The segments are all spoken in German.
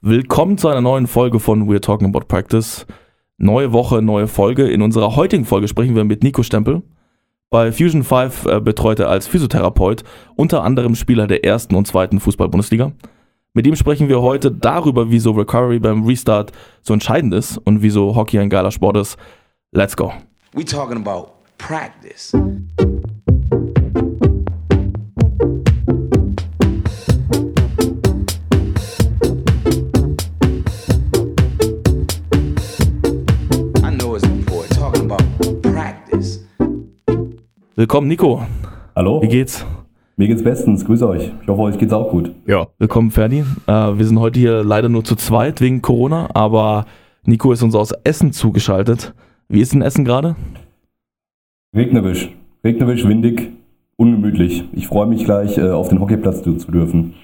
Willkommen zu einer neuen Folge von We're Talking About Practice. Neue Woche, neue Folge. In unserer heutigen Folge sprechen wir mit Nico Stempel. Bei Fusion 5 äh, betreut er als Physiotherapeut unter anderem Spieler der ersten und zweiten Fußball-Bundesliga. Mit ihm sprechen wir heute darüber, wieso Recovery beim Restart so entscheidend ist und wieso Hockey ein geiler Sport ist. Let's go. We talking about practice. Willkommen, Nico. Hallo, Wie geht's? mir geht's bestens, grüße euch. Ich hoffe, euch geht's auch gut. Ja. Willkommen, Ferdi. Äh, wir sind heute hier leider nur zu zweit wegen Corona, aber Nico ist uns aus Essen zugeschaltet. Wie ist denn Essen gerade? Regnerisch, regnerisch, windig, ungemütlich. Ich freue mich gleich, äh, auf den Hockeyplatz zu, zu dürfen.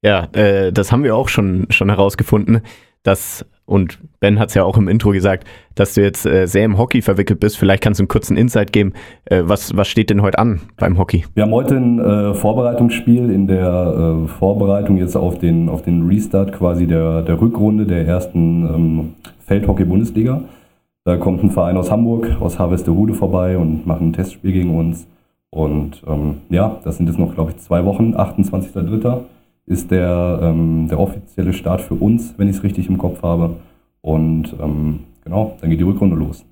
Ja, äh, das haben wir auch schon, schon herausgefunden, dass, und Ben hat es ja auch im Intro gesagt, dass du jetzt äh, sehr im Hockey verwickelt bist. Vielleicht kannst du einen kurzen Insight geben. Äh, was, was steht denn heute an beim Hockey? Wir haben heute ein äh, Vorbereitungsspiel in der äh, Vorbereitung jetzt auf den, auf den Restart quasi der, der Rückrunde der ersten ähm, Feldhockey-Bundesliga. Da kommt ein Verein aus Hamburg, aus Harvesterhude vorbei und macht ein Testspiel gegen uns. Und ähm, ja, das sind jetzt noch, glaube ich, zwei Wochen. 28.03. ist der, ähm, der offizielle Start für uns, wenn ich es richtig im Kopf habe. Und ähm, genau, dann geht die Rückrunde los.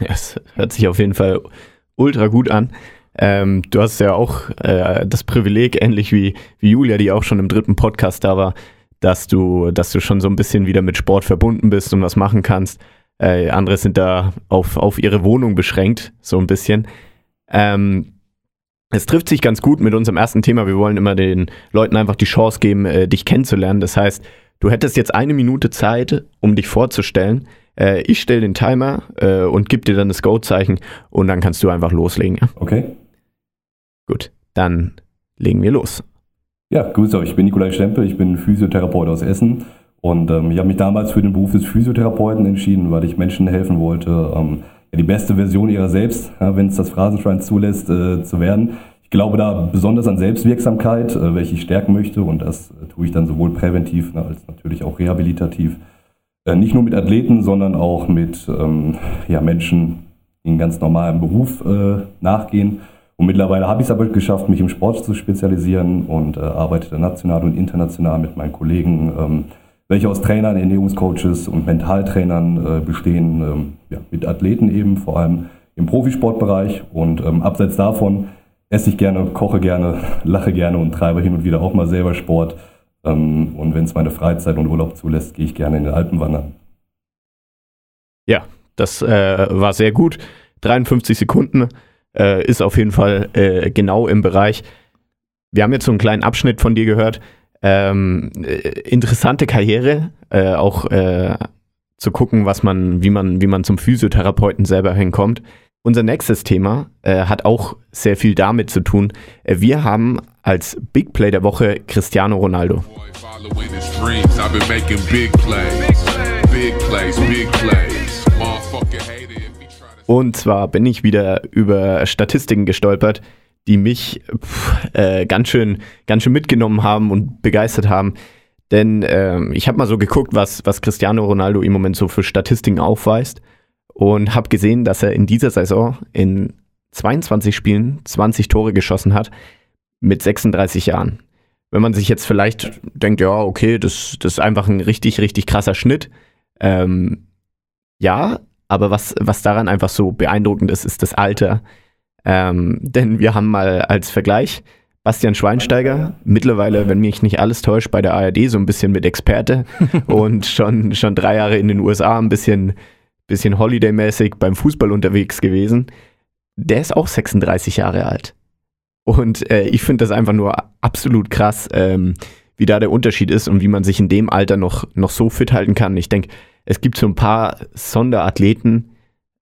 Ja, Es hört sich auf jeden Fall ultra gut an. Ähm, du hast ja auch äh, das Privileg, ähnlich wie, wie Julia, die auch schon im dritten Podcast da war, dass du, dass du schon so ein bisschen wieder mit Sport verbunden bist und was machen kannst. Äh, andere sind da auf, auf ihre Wohnung beschränkt, so ein bisschen. Ähm, es trifft sich ganz gut mit unserem ersten Thema. Wir wollen immer den Leuten einfach die Chance geben, äh, dich kennenzulernen. Das heißt, du hättest jetzt eine Minute Zeit, um dich vorzustellen. Äh, ich stelle den Timer äh, und gebe dir dann das Go-Zeichen und dann kannst du einfach loslegen. Ja? Okay? Gut, dann legen wir los. Ja, grüß euch. Ich bin Nikolai Stempel, ich bin Physiotherapeut aus Essen. Und ähm, ich habe mich damals für den Beruf des Physiotherapeuten entschieden, weil ich Menschen helfen wollte, ähm, die beste Version ihrer selbst, ja, wenn es das Phrasenschwein zulässt, äh, zu werden. Ich glaube da besonders an Selbstwirksamkeit, äh, welche ich stärken möchte. Und das äh, tue ich dann sowohl präventiv ne, als natürlich auch rehabilitativ. Äh, nicht nur mit Athleten, sondern auch mit ähm, ja, Menschen, die einen ganz normalen Beruf äh, nachgehen. Und mittlerweile habe ich es aber geschafft, mich im Sport zu spezialisieren und äh, arbeite dann national und international mit meinen Kollegen, ähm, welche aus Trainern, Ernährungscoaches und Mentaltrainern äh, bestehen, ähm, ja, mit Athleten eben, vor allem im Profisportbereich. Und ähm, abseits davon esse ich gerne, koche gerne, lache gerne und treibe hin und wieder auch mal selber Sport. Ähm, und wenn es meine Freizeit und Urlaub zulässt, gehe ich gerne in den Alpen wandern. Ja, das äh, war sehr gut. 53 Sekunden äh, ist auf jeden Fall äh, genau im Bereich. Wir haben jetzt so einen kleinen Abschnitt von dir gehört. Ähm, äh, interessante Karriere, äh, auch äh, zu gucken, was man, wie man, wie man zum Physiotherapeuten selber hinkommt. Unser nächstes Thema äh, hat auch sehr viel damit zu tun. Äh, wir haben als Big Play der Woche Cristiano Ronaldo. Und zwar bin ich wieder über Statistiken gestolpert, die mich pff, äh, ganz, schön, ganz schön mitgenommen haben und begeistert haben. Denn ähm, ich habe mal so geguckt, was, was Cristiano Ronaldo im Moment so für Statistiken aufweist und habe gesehen, dass er in dieser Saison in 22 Spielen 20 Tore geschossen hat mit 36 Jahren. Wenn man sich jetzt vielleicht denkt, ja, okay, das, das ist einfach ein richtig, richtig krasser Schnitt. Ähm, ja, aber was, was daran einfach so beeindruckend ist, ist das Alter. Ähm, denn wir haben mal als Vergleich Bastian Schweinsteiger, mittlerweile, wenn mich nicht alles täuscht, bei der ARD so ein bisschen mit Experte und schon, schon drei Jahre in den USA ein bisschen, bisschen Holiday-mäßig beim Fußball unterwegs gewesen. Der ist auch 36 Jahre alt. Und äh, ich finde das einfach nur absolut krass, ähm, wie da der Unterschied ist und wie man sich in dem Alter noch, noch so fit halten kann. Ich denke, es gibt so ein paar Sonderathleten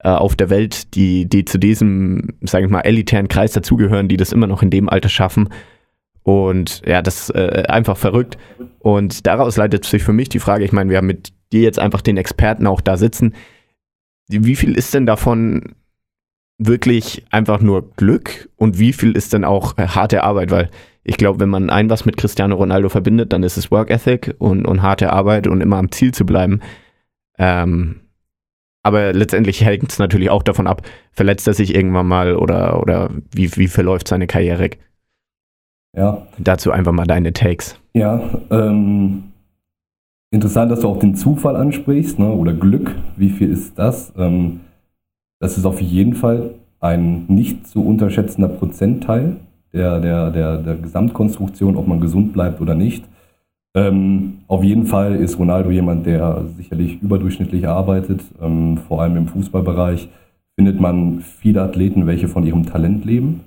auf der Welt, die, die zu diesem, sage ich mal, elitären Kreis dazugehören, die das immer noch in dem Alter schaffen. Und ja, das ist äh, einfach verrückt. Und daraus leitet sich für mich die Frage, ich meine, wir haben mit dir jetzt einfach den Experten auch da sitzen. Wie viel ist denn davon wirklich einfach nur Glück und wie viel ist denn auch äh, harte Arbeit? Weil ich glaube, wenn man ein was mit Cristiano Ronaldo verbindet, dann ist es Work Ethic und, und harte Arbeit und immer am Ziel zu bleiben. Ähm, aber letztendlich hängt es natürlich auch davon ab, verletzt er sich irgendwann mal oder, oder wie, wie verläuft seine Karriere? Ja. Dazu einfach mal deine Takes. Ja, ähm, interessant, dass du auch den Zufall ansprichst, ne? oder Glück. Wie viel ist das? Ähm, das ist auf jeden Fall ein nicht zu unterschätzender Prozentteil der, der, der, der Gesamtkonstruktion, ob man gesund bleibt oder nicht. Ähm, auf jeden Fall ist Ronaldo jemand, der sicherlich überdurchschnittlich arbeitet. Ähm, vor allem im Fußballbereich findet man viele Athleten, welche von ihrem Talent leben.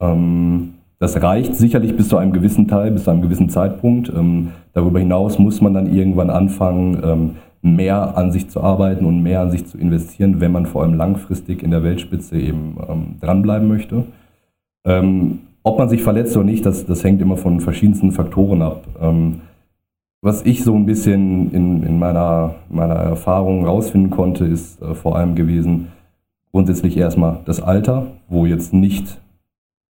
Ähm, das reicht sicherlich bis zu einem gewissen Teil, bis zu einem gewissen Zeitpunkt. Ähm, darüber hinaus muss man dann irgendwann anfangen, ähm, mehr an sich zu arbeiten und mehr an sich zu investieren, wenn man vor allem langfristig in der Weltspitze eben ähm, dranbleiben möchte. Ähm, ob man sich verletzt oder nicht, das, das hängt immer von verschiedensten Faktoren ab. Was ich so ein bisschen in, in meiner, meiner Erfahrung rausfinden konnte, ist äh, vor allem gewesen, grundsätzlich erstmal das Alter, wo jetzt nicht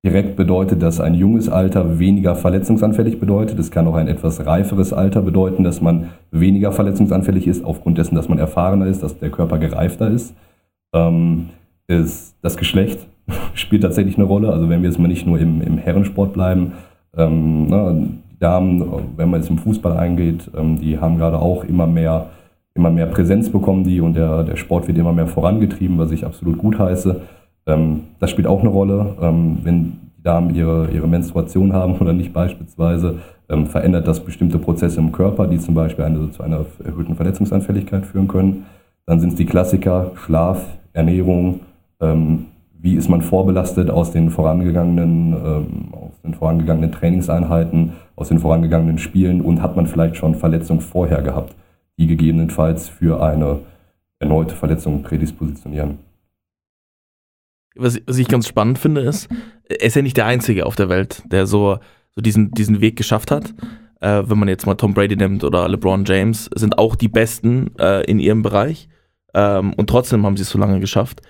direkt bedeutet, dass ein junges Alter weniger verletzungsanfällig bedeutet. Es kann auch ein etwas reiferes Alter bedeuten, dass man weniger verletzungsanfällig ist, aufgrund dessen, dass man erfahrener ist, dass der Körper gereifter ist. Ähm, ist das Geschlecht spielt tatsächlich eine Rolle. Also wenn wir jetzt mal nicht nur im, im Herrensport bleiben, ähm, ne, die Damen, wenn man jetzt im Fußball eingeht, ähm, die haben gerade auch immer mehr, immer mehr Präsenz bekommen, die und der, der Sport wird immer mehr vorangetrieben, was ich absolut gut heiße. Ähm, das spielt auch eine Rolle. Ähm, wenn die Damen ihre, ihre Menstruation haben oder nicht beispielsweise, verändert das bestimmte Prozesse im Körper, die zum Beispiel eine, zu einer erhöhten Verletzungsanfälligkeit führen können. Dann sind es die Klassiker Schlaf, Ernährung, wie ist man vorbelastet aus den vorangegangenen, aus den vorangegangenen Trainingseinheiten, aus den vorangegangenen Spielen und hat man vielleicht schon Verletzungen vorher gehabt, die gegebenenfalls für eine erneute Verletzung prädispositionieren. Was, was ich ganz spannend finde, ist, er ist ja nicht der Einzige auf der Welt, der so, so diesen, diesen Weg geschafft hat. Äh, wenn man jetzt mal Tom Brady nimmt oder LeBron James, sind auch die Besten äh, in ihrem Bereich. Ähm, und trotzdem haben sie es so lange geschafft.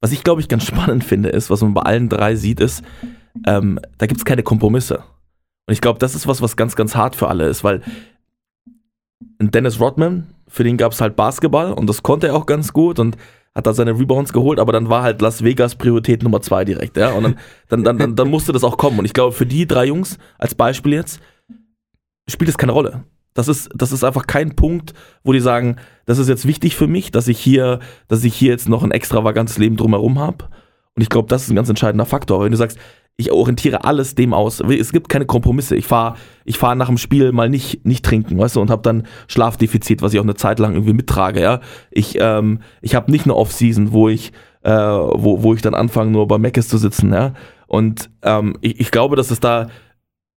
Was ich, glaube ich, ganz spannend finde, ist, was man bei allen drei sieht, ist, ähm, da gibt es keine Kompromisse. Und ich glaube, das ist was, was ganz, ganz hart für alle ist, weil Dennis Rodman, für den gab es halt Basketball und das konnte er auch ganz gut und hat da seine Rebounds geholt, aber dann war halt Las Vegas Priorität Nummer zwei direkt, ja. Und dann, dann, dann, dann, dann musste das auch kommen. Und ich glaube, für die drei Jungs, als Beispiel jetzt, spielt es keine Rolle. Das ist, das ist einfach kein Punkt, wo die sagen, das ist jetzt wichtig für mich, dass ich hier, dass ich hier jetzt noch ein extravagantes Leben drumherum habe. Und ich glaube, das ist ein ganz entscheidender Faktor. Wenn du sagst, ich orientiere alles dem aus. Es gibt keine Kompromisse. Ich fahre ich fahr nach dem Spiel mal nicht, nicht trinken, weißt du, und habe dann Schlafdefizit, was ich auch eine Zeit lang irgendwie mittrage, ja. Ich, ähm, ich habe nicht eine Off-Season, wo ich, äh, wo, wo ich dann anfange, nur bei Meckes zu sitzen, ja. Und ähm, ich, ich glaube, dass es da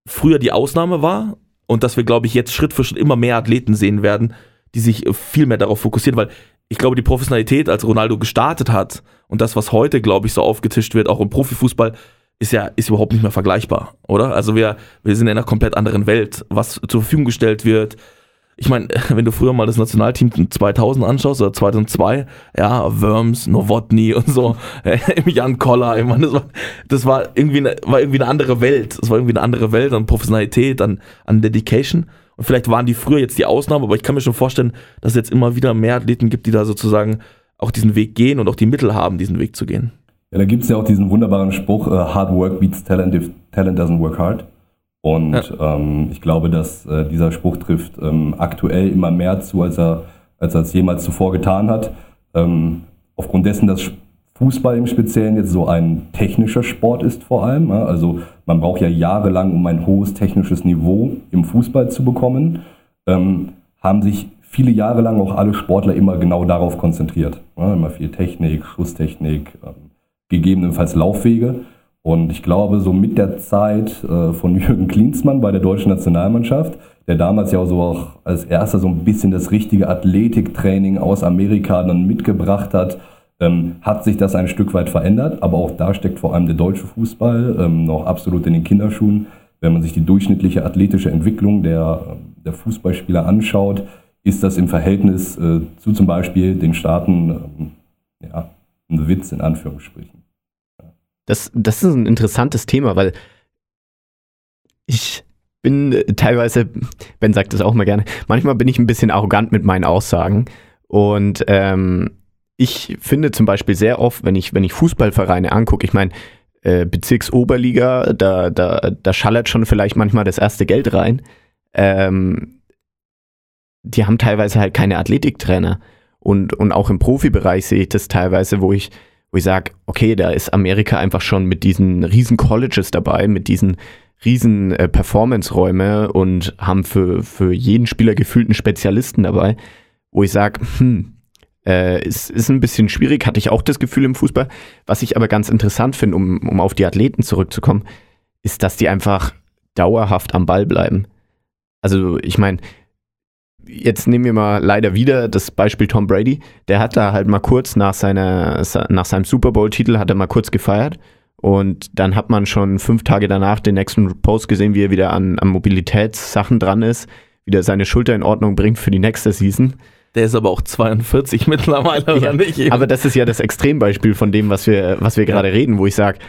früher die Ausnahme war und dass wir, glaube ich, jetzt Schritt für Schritt immer mehr Athleten sehen werden, die sich viel mehr darauf fokussieren, weil ich glaube, die Professionalität, als Ronaldo gestartet hat und das, was heute, glaube ich, so aufgetischt wird, auch im Profifußball, ist ja ist überhaupt nicht mehr vergleichbar, oder? Also wir, wir sind in einer komplett anderen Welt, was zur Verfügung gestellt wird, ich meine, wenn du früher mal das Nationalteam 2000 anschaust oder 2002, ja, Worms, Novotny und so, Jan Koller, ich meine, das war, das war irgendwie eine, war irgendwie eine andere Welt. Das war irgendwie eine andere Welt an Professionalität, an, an Dedication. Und vielleicht waren die früher jetzt die Ausnahme, aber ich kann mir schon vorstellen, dass es jetzt immer wieder mehr Athleten gibt, die da sozusagen auch diesen Weg gehen und auch die Mittel haben, diesen Weg zu gehen. Ja, da gibt es ja auch diesen wunderbaren Spruch, uh, hard work beats talent if talent doesn't work hard. Und ja. ähm, ich glaube, dass äh, dieser Spruch trifft ähm, aktuell immer mehr zu, als er, als er es jemals zuvor getan hat. Ähm, aufgrund dessen, dass Fußball im Speziellen jetzt so ein technischer Sport ist vor allem. Ja? Also man braucht ja jahrelang, um ein hohes technisches Niveau im Fußball zu bekommen, ähm, haben sich viele Jahre lang auch alle Sportler immer genau darauf konzentriert. Ja? Immer viel Technik, Schusstechnik, ähm, gegebenenfalls Laufwege. Und ich glaube, so mit der Zeit äh, von Jürgen Klinsmann bei der deutschen Nationalmannschaft, der damals ja so auch als erster so ein bisschen das richtige Athletiktraining aus Amerika dann mitgebracht hat, ähm, hat sich das ein Stück weit verändert. Aber auch da steckt vor allem der deutsche Fußball ähm, noch absolut in den Kinderschuhen. Wenn man sich die durchschnittliche athletische Entwicklung der, der Fußballspieler anschaut, ist das im Verhältnis äh, zu zum Beispiel den Staaten ähm, ja, ein Witz in Anführungsstrichen. Das, das ist ein interessantes Thema, weil ich bin äh, teilweise, Ben sagt das auch mal gerne, manchmal bin ich ein bisschen arrogant mit meinen Aussagen. Und ähm, ich finde zum Beispiel sehr oft, wenn ich, wenn ich Fußballvereine angucke, ich meine, äh, Bezirksoberliga, da, da, da schallert schon vielleicht manchmal das erste Geld rein. Ähm, die haben teilweise halt keine Athletiktrainer. Und, und auch im Profibereich sehe ich das teilweise, wo ich, wo ich sage, okay, da ist Amerika einfach schon mit diesen riesen Colleges dabei, mit diesen riesen äh, Performance-Räume und haben für, für jeden Spieler gefühlt einen Spezialisten dabei, wo ich sage, hm, äh, ist, ist ein bisschen schwierig, hatte ich auch das Gefühl im Fußball. Was ich aber ganz interessant finde, um, um auf die Athleten zurückzukommen, ist, dass die einfach dauerhaft am Ball bleiben. Also ich meine, jetzt nehmen wir mal leider wieder das Beispiel Tom Brady. Der hat da halt mal kurz nach, seiner, nach seinem Super Bowl-Titel hat er mal kurz gefeiert. Und dann hat man schon fünf Tage danach den nächsten Post gesehen, wie er wieder an, an Mobilitätssachen dran ist, wieder seine Schulter in Ordnung bringt für die nächste Season. Der ist aber auch 42 mittlerweile, oder Ja, nicht? Aber das ist ja das Extrembeispiel von dem, was wir, was wir gerade reden, wo ich sage,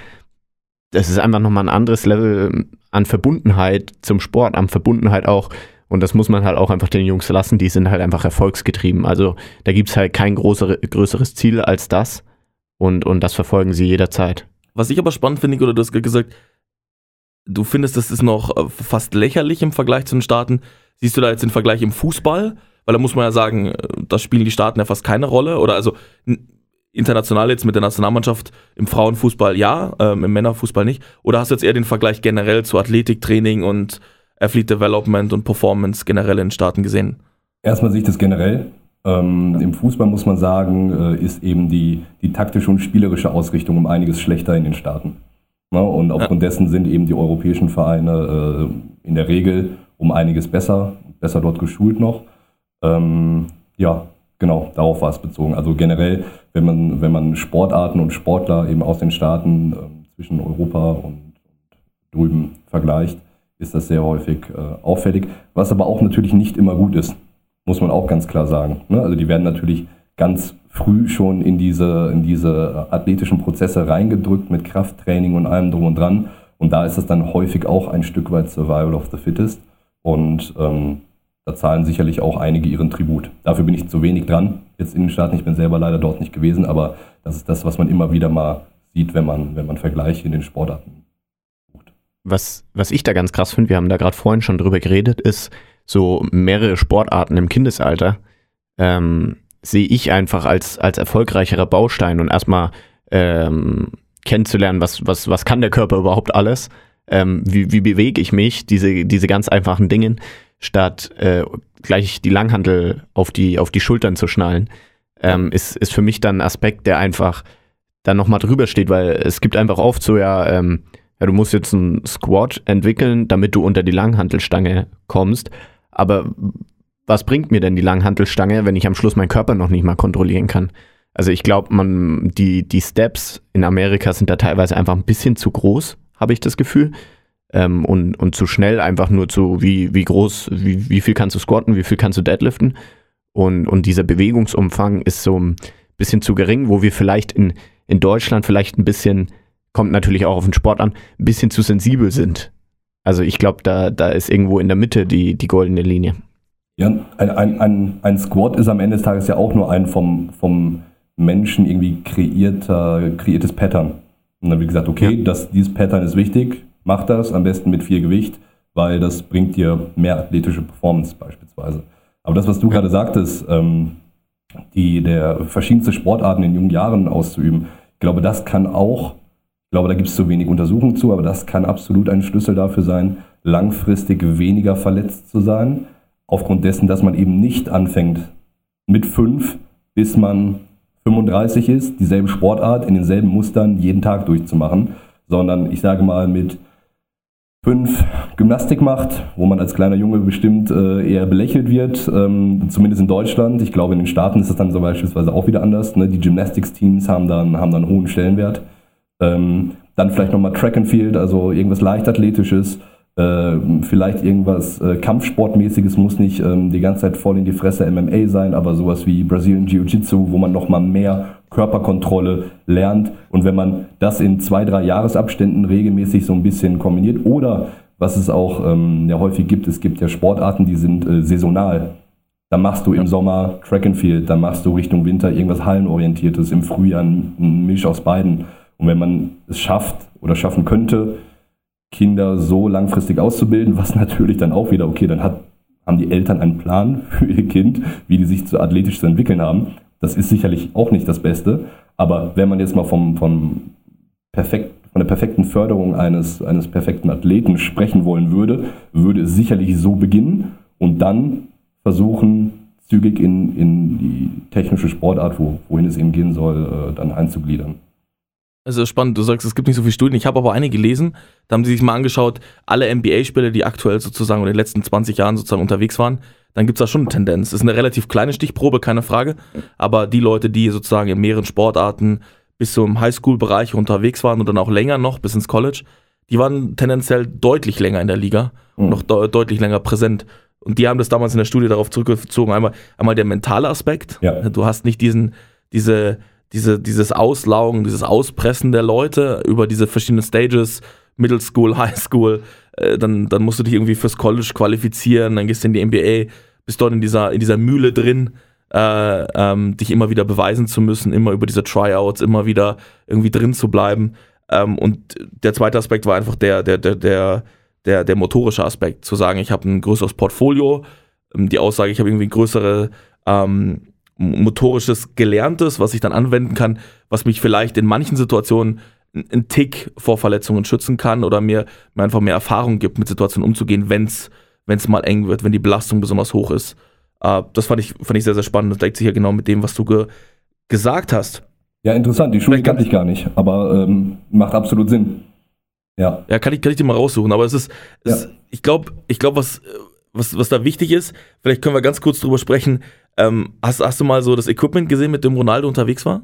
das ist einfach nochmal ein anderes Level an Verbundenheit zum Sport, an Verbundenheit auch. Und das muss man halt auch einfach den Jungs lassen, die sind halt einfach erfolgsgetrieben. Also da gibt es halt kein größere, größeres Ziel als das. Und, und das verfolgen sie jederzeit. Was ich aber spannend finde, oder du hast gesagt, du findest, das ist noch äh, fast lächerlich im Vergleich zu den Staaten. Siehst du da jetzt den Vergleich im Fußball? Weil da muss man ja sagen, äh, da spielen die Staaten ja fast keine Rolle. Oder also international jetzt mit der Nationalmannschaft im Frauenfußball ja, ähm, im Männerfußball nicht. Oder hast du jetzt eher den Vergleich generell zu Athletiktraining und Athlete Development und Performance generell in den Staaten gesehen? Erstmal sehe ich das generell. Ähm, Im Fußball muss man sagen, äh, ist eben die, die taktische und spielerische Ausrichtung um einiges schlechter in den Staaten. Ne? Und aufgrund dessen sind eben die europäischen Vereine äh, in der Regel um einiges besser, besser dort geschult noch. Ähm, ja, genau, darauf war es bezogen. Also generell, wenn man, wenn man Sportarten und Sportler eben aus den Staaten ähm, zwischen Europa und, und drüben vergleicht, ist das sehr häufig äh, auffällig, was aber auch natürlich nicht immer gut ist, muss man auch ganz klar sagen. Ne? Also die werden natürlich ganz früh schon in diese, in diese athletischen Prozesse reingedrückt mit Krafttraining und allem drum und dran. Und da ist es dann häufig auch ein Stück weit Survival of the Fittest. Und ähm, da zahlen sicherlich auch einige ihren Tribut. Dafür bin ich zu wenig dran, jetzt in den Staaten. Ich bin selber leider dort nicht gewesen, aber das ist das, was man immer wieder mal sieht, wenn man, wenn man Vergleiche in den Sportarten. Was, was ich da ganz krass finde, wir haben da gerade vorhin schon drüber geredet, ist so mehrere Sportarten im Kindesalter ähm, sehe ich einfach als, als erfolgreicherer Baustein und erstmal ähm, kennenzulernen, was, was, was kann der Körper überhaupt alles, ähm, wie, wie bewege ich mich, diese, diese ganz einfachen Dinge, statt äh, gleich die Langhandel auf die, auf die Schultern zu schnallen, ähm, ist, ist für mich dann ein Aspekt, der einfach dann nochmal drüber steht, weil es gibt einfach oft so, ja, ähm, ja, du musst jetzt einen Squat entwickeln, damit du unter die Langhantelstange kommst. Aber was bringt mir denn die Langhantelstange, wenn ich am Schluss meinen Körper noch nicht mal kontrollieren kann? Also ich glaube, man, die, die Steps in Amerika sind da teilweise einfach ein bisschen zu groß, habe ich das Gefühl. Ähm, und, und zu schnell einfach nur zu, wie, wie groß, wie, wie viel kannst du squatten, wie viel kannst du deadliften. Und, und dieser Bewegungsumfang ist so ein bisschen zu gering, wo wir vielleicht in, in Deutschland vielleicht ein bisschen, kommt natürlich auch auf den Sport an, ein bisschen zu sensibel sind. Also ich glaube, da, da ist irgendwo in der Mitte die, die goldene Linie. Ja, ein, ein, ein, ein Squat ist am Ende des Tages ja auch nur ein vom, vom Menschen irgendwie kreierter, kreiertes Pattern. Und dann wird gesagt, okay, das, dieses Pattern ist wichtig, mach das am besten mit viel Gewicht, weil das bringt dir mehr athletische Performance beispielsweise. Aber das, was du gerade sagtest, ähm, die der verschiedenste Sportarten in jungen Jahren auszuüben, ich glaube, das kann auch, ich glaube, da gibt es zu wenig Untersuchungen zu, aber das kann absolut ein Schlüssel dafür sein, langfristig weniger verletzt zu sein, aufgrund dessen, dass man eben nicht anfängt mit fünf, bis man 35 ist, dieselbe Sportart in denselben Mustern jeden Tag durchzumachen, sondern ich sage mal mit fünf Gymnastik macht, wo man als kleiner Junge bestimmt äh, eher belächelt wird, ähm, zumindest in Deutschland. Ich glaube, in den Staaten ist das dann so beispielsweise auch wieder anders. Ne? Die Gymnastics-Teams haben dann, haben dann einen hohen Stellenwert. Ähm, dann vielleicht nochmal Track and Field, also irgendwas Leichtathletisches, äh, vielleicht irgendwas äh, Kampfsportmäßiges, muss nicht ähm, die ganze Zeit voll in die Fresse MMA sein, aber sowas wie Brazilian Jiu-Jitsu, wo man nochmal mehr Körperkontrolle lernt. Und wenn man das in zwei, drei Jahresabständen regelmäßig so ein bisschen kombiniert oder was es auch ähm, ja häufig gibt, es gibt ja Sportarten, die sind äh, saisonal. Da machst du im Sommer Track and Field, dann machst du Richtung Winter irgendwas Hallenorientiertes, im Frühjahr ein Misch aus beiden. Und wenn man es schafft oder schaffen könnte, Kinder so langfristig auszubilden, was natürlich dann auch wieder, okay, dann hat, haben die Eltern einen Plan für ihr Kind, wie die sich zu athletisch zu entwickeln haben. Das ist sicherlich auch nicht das Beste. Aber wenn man jetzt mal vom, vom perfekt, von der perfekten Förderung eines, eines perfekten Athleten sprechen wollen würde, würde es sicherlich so beginnen und dann versuchen, zügig in, in die technische Sportart, wo, wohin es eben gehen soll, äh, dann einzugliedern. Also spannend, du sagst, es gibt nicht so viele Studien. Ich habe aber eine gelesen, da haben sie sich mal angeschaut, alle NBA-Spieler, die aktuell sozusagen oder in den letzten 20 Jahren sozusagen unterwegs waren, dann gibt es da schon eine Tendenz. Das ist eine relativ kleine Stichprobe, keine Frage. Aber die Leute, die sozusagen in mehreren Sportarten bis zum Highschool-Bereich unterwegs waren und dann auch länger noch bis ins College, die waren tendenziell deutlich länger in der Liga und Mhm. noch de deutlich länger präsent. Und die haben das damals in der Studie darauf zurückgezogen. Einmal, einmal der mentale Aspekt. Ja. Du hast nicht diesen, diese, diese, dieses Auslaugen, dieses Auspressen der Leute über diese verschiedenen Stages, Middle School, High School, äh, dann, dann musst du dich irgendwie fürs College qualifizieren, dann gehst du in die NBA, bist dort in dieser, in dieser Mühle drin, äh, ähm, dich immer wieder beweisen zu müssen, immer über diese Tryouts, immer wieder irgendwie drin zu bleiben. Ähm, und der zweite Aspekt war einfach der, der, der, der, der, der motorische Aspekt, zu sagen, ich habe ein größeres Portfolio, ähm, die Aussage, ich habe irgendwie größere ähm, motorisches Gelerntes, was ich dann anwenden kann, was mich vielleicht in manchen Situationen einen Tick vor Verletzungen schützen kann oder mir, mir einfach mehr Erfahrung gibt, mit Situationen umzugehen, wenn es mal eng wird, wenn die Belastung besonders hoch ist. Äh, das fand ich, fand ich sehr, sehr spannend. Das deckt sich ja genau mit dem, was du ge gesagt hast. Ja, interessant. Die Schule kannte ich gar nicht, aber ähm, macht absolut Sinn. Ja. Ja, kann ich, kann ich dir mal raussuchen, aber es ist, es, Ja. ich glaube, ich glaub, was, äh, was, was da wichtig ist, vielleicht können wir ganz kurz drüber sprechen. Ähm, hast, hast du mal so das Equipment gesehen, mit dem Ronaldo unterwegs war?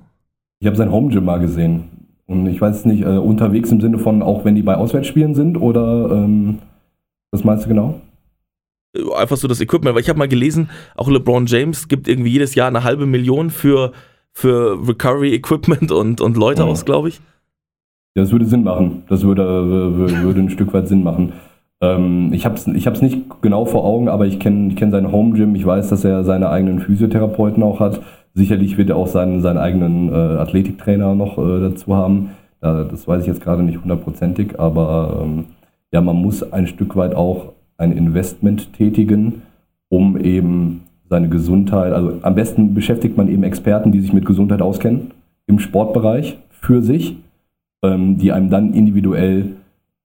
Ich habe sein Home Gym mal gesehen. Und ich weiß nicht, äh, unterwegs im Sinne von, auch wenn die bei Auswärtsspielen sind oder ähm, was meinst du genau? Äh, Einfach so das Equipment, weil ich habe mal gelesen, auch LeBron James gibt irgendwie jedes Jahr eine halbe Million für, für Recovery Equipment und, und Leute Mhm. aus, glaube ich. Ja, das würde Sinn machen. Das würde, äh, würde ein Stück weit Sinn machen. Ähm, ich habe es ich hab's nicht genau vor Augen, aber ich kenne ich kenn sein Home Gym. Ich weiß, dass er seine eigenen Physiotherapeuten auch hat. Sicherlich wird er auch seinen, seinen eigenen äh, Athletiktrainer noch äh, dazu haben. Da, das weiß ich jetzt gerade nicht hundertprozentig, aber ähm, ja, man muss ein Stück weit auch ein Investment tätigen, um eben seine Gesundheit, also am besten beschäftigt man eben Experten, die sich mit Gesundheit auskennen im Sportbereich für sich ähm, die einem dann individuell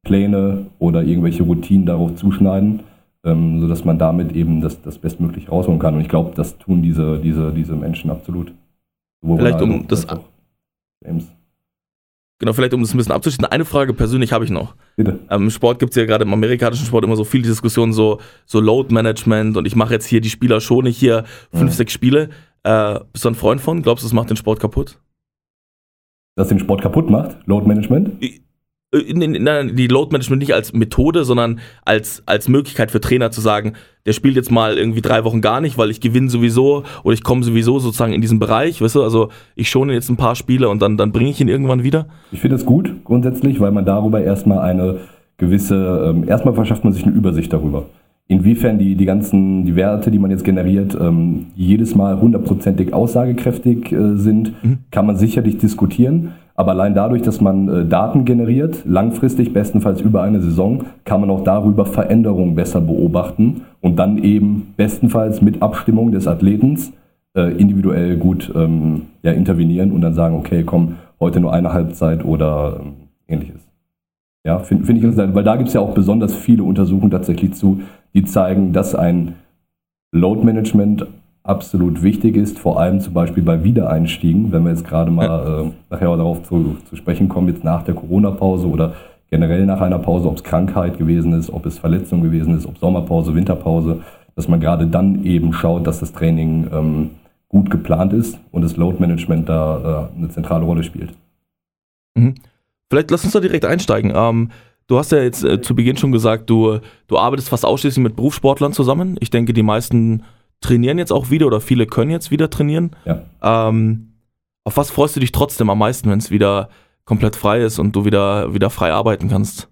Pläne oder irgendwelche Routinen darauf zuschneiden, ähm, sodass man damit eben das, das bestmöglich rausholen kann. Und ich glaube, das tun diese, diese, diese Menschen absolut. Sowohl Vielleicht, um das- James. Genau, vielleicht um das ein bisschen abzuschließen. Eine Frage persönlich habe ich noch. Bitte. Ähm, Im Sport gibt es ja gerade im amerikanischen Sport immer so viel Diskussionen, so, so Load Management und ich mache jetzt hier die Spieler schon nicht hier fünf, Mhm. sechs Spiele. Äh, bist du ein Freund von? Glaubst du, das macht den Sport kaputt? Das den Sport kaputt macht, Load Management. In- Nein, die Load Management nicht als Methode, sondern als, als Möglichkeit für Trainer zu sagen, der spielt jetzt mal irgendwie drei Wochen gar nicht, weil ich gewinne sowieso oder ich komme sowieso sozusagen in diesen Bereich, weißt du, also ich schone jetzt ein paar Spiele und dann, dann bringe ich ihn irgendwann wieder. Ich finde es gut grundsätzlich, weil man darüber erstmal eine gewisse, ähm, erstmal verschafft man sich eine Übersicht darüber. Inwiefern die, die ganzen, die Werte, die man jetzt generiert, ähm, jedes Mal hundertprozentig aussagekräftig äh, sind, kann man sicherlich diskutieren. Aber allein dadurch, dass man äh, Daten generiert, langfristig, bestenfalls über eine Saison, kann man auch darüber Veränderungen besser beobachten und dann eben bestenfalls mit Abstimmung des Athletens äh, individuell gut ähm, ja, intervenieren und dann sagen, okay, komm, heute nur eine Halbzeit oder ähm, ähnliches. Ja, finde find ich interessant, weil da gibt es ja auch besonders viele Untersuchungen tatsächlich zu, die zeigen, dass ein Load Management absolut wichtig ist, vor allem zum Beispiel bei Wiedereinstiegen, wenn wir jetzt gerade mal äh, nachher auch darauf zu, zu sprechen kommen, jetzt nach der Corona-Pause oder generell nach einer Pause, ob es Krankheit gewesen ist, ob es Verletzung gewesen ist, ob Sommerpause, Winterpause, dass man gerade dann eben schaut, dass das Training ähm, gut geplant ist und das Load Management da äh, eine zentrale Rolle spielt. Vielleicht lass uns da direkt einsteigen. Ähm, du hast ja jetzt äh, zu Beginn schon gesagt, du, du arbeitest fast ausschließlich mit Berufssportlern zusammen. Ich denke, die meisten trainieren jetzt auch wieder oder viele können jetzt wieder trainieren. Ja. Ähm, auf was freust du dich trotzdem am meisten, wenn es wieder komplett frei ist und du wieder, wieder frei arbeiten kannst?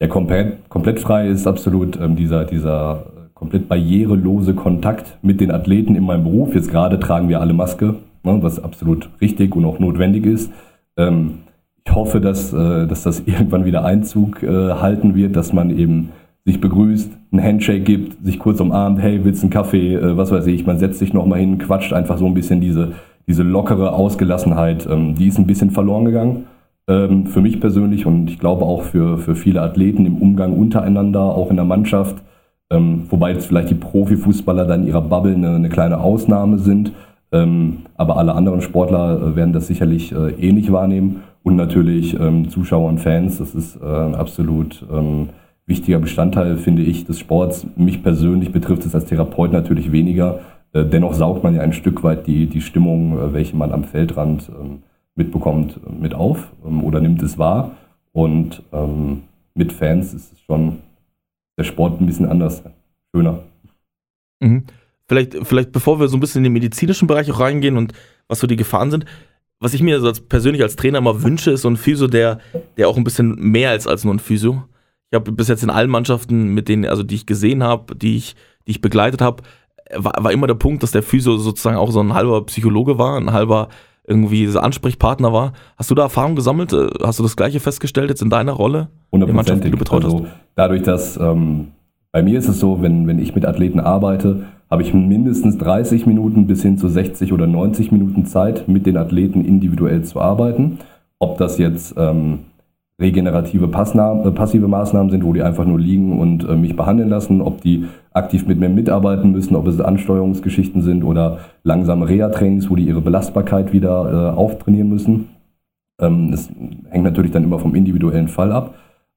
Ja, komplett, komplett frei ist absolut ähm, dieser, dieser komplett barrierelose Kontakt mit den Athleten in meinem Beruf. Jetzt gerade tragen wir alle Maske, ne, was absolut richtig und auch notwendig ist. Ähm, ich hoffe, dass, äh, dass das irgendwann wieder Einzug äh, halten wird, dass man eben sich begrüßt, einen Handshake gibt, sich kurz umarmt, hey, willst du einen Kaffee, äh, was weiß ich, man setzt sich nochmal hin, quatscht einfach so ein bisschen diese, diese lockere Ausgelassenheit, ähm, die ist ein bisschen verloren gegangen. Ähm, für mich persönlich und ich glaube auch für, für viele Athleten im Umgang untereinander, auch in der Mannschaft. Ähm, wobei jetzt vielleicht die Profifußballer dann in ihrer Bubble eine, eine kleine Ausnahme sind. Aber alle anderen Sportler äh, werden das sicherlich äh, ähnlich wahrnehmen. Und natürlich Zuschauer und Fans, das ist ein absolut wichtiger Bestandteil, finde ich, des Sports. Mich persönlich betrifft es als Therapeut natürlich weniger. Äh, dennoch saugt man ja ein Stück weit die, die Stimmung, äh, welche man am Feldrand ähm, mitbekommt, mit auf ähm, oder nimmt es wahr. Und ähm, mit Fans ist es schon der Sport ein bisschen anders, schöner. Mhm. Vielleicht, vielleicht bevor wir so ein bisschen in den medizinischen Bereich auch reingehen und was so die Gefahren sind, was ich mir so als, persönlich als Trainer immer wünsche, ist so ein Physio, der, der auch ein bisschen mehr ist als nur ein Physio. Ich habe bis jetzt in allen Mannschaften, mit denen, also die ich gesehen habe, die ich, die ich begleitet habe, war, war immer der Punkt, dass der Physio sozusagen auch so ein halber Psychologe war, ein halber irgendwie Ansprechpartner war. Hast du da Erfahrung gesammelt? Hast du das Gleiche festgestellt jetzt in deiner Rolle? Hundertprozentig. Die du betreut also, hast? Dadurch, dass ähm, bei mir ist es so, wenn, wenn ich mit Athleten arbeite, habe ich mindestens 30 Minuten bis hin zu 60 oder 90 Minuten Zeit, mit den Athleten individuell zu arbeiten. Ob das jetzt ähm, regenerative äh, passive Maßnahmen sind, wo die einfach nur liegen und äh, mich behandeln lassen, ob die aktiv mit mir mitarbeiten müssen, ob es Ansteuerungsgeschichten sind oder langsame Reha-Trainings, wo die ihre Belastbarkeit wieder äh, auftrainieren müssen. Ähm, das hängt natürlich dann immer vom individuellen Fall ab.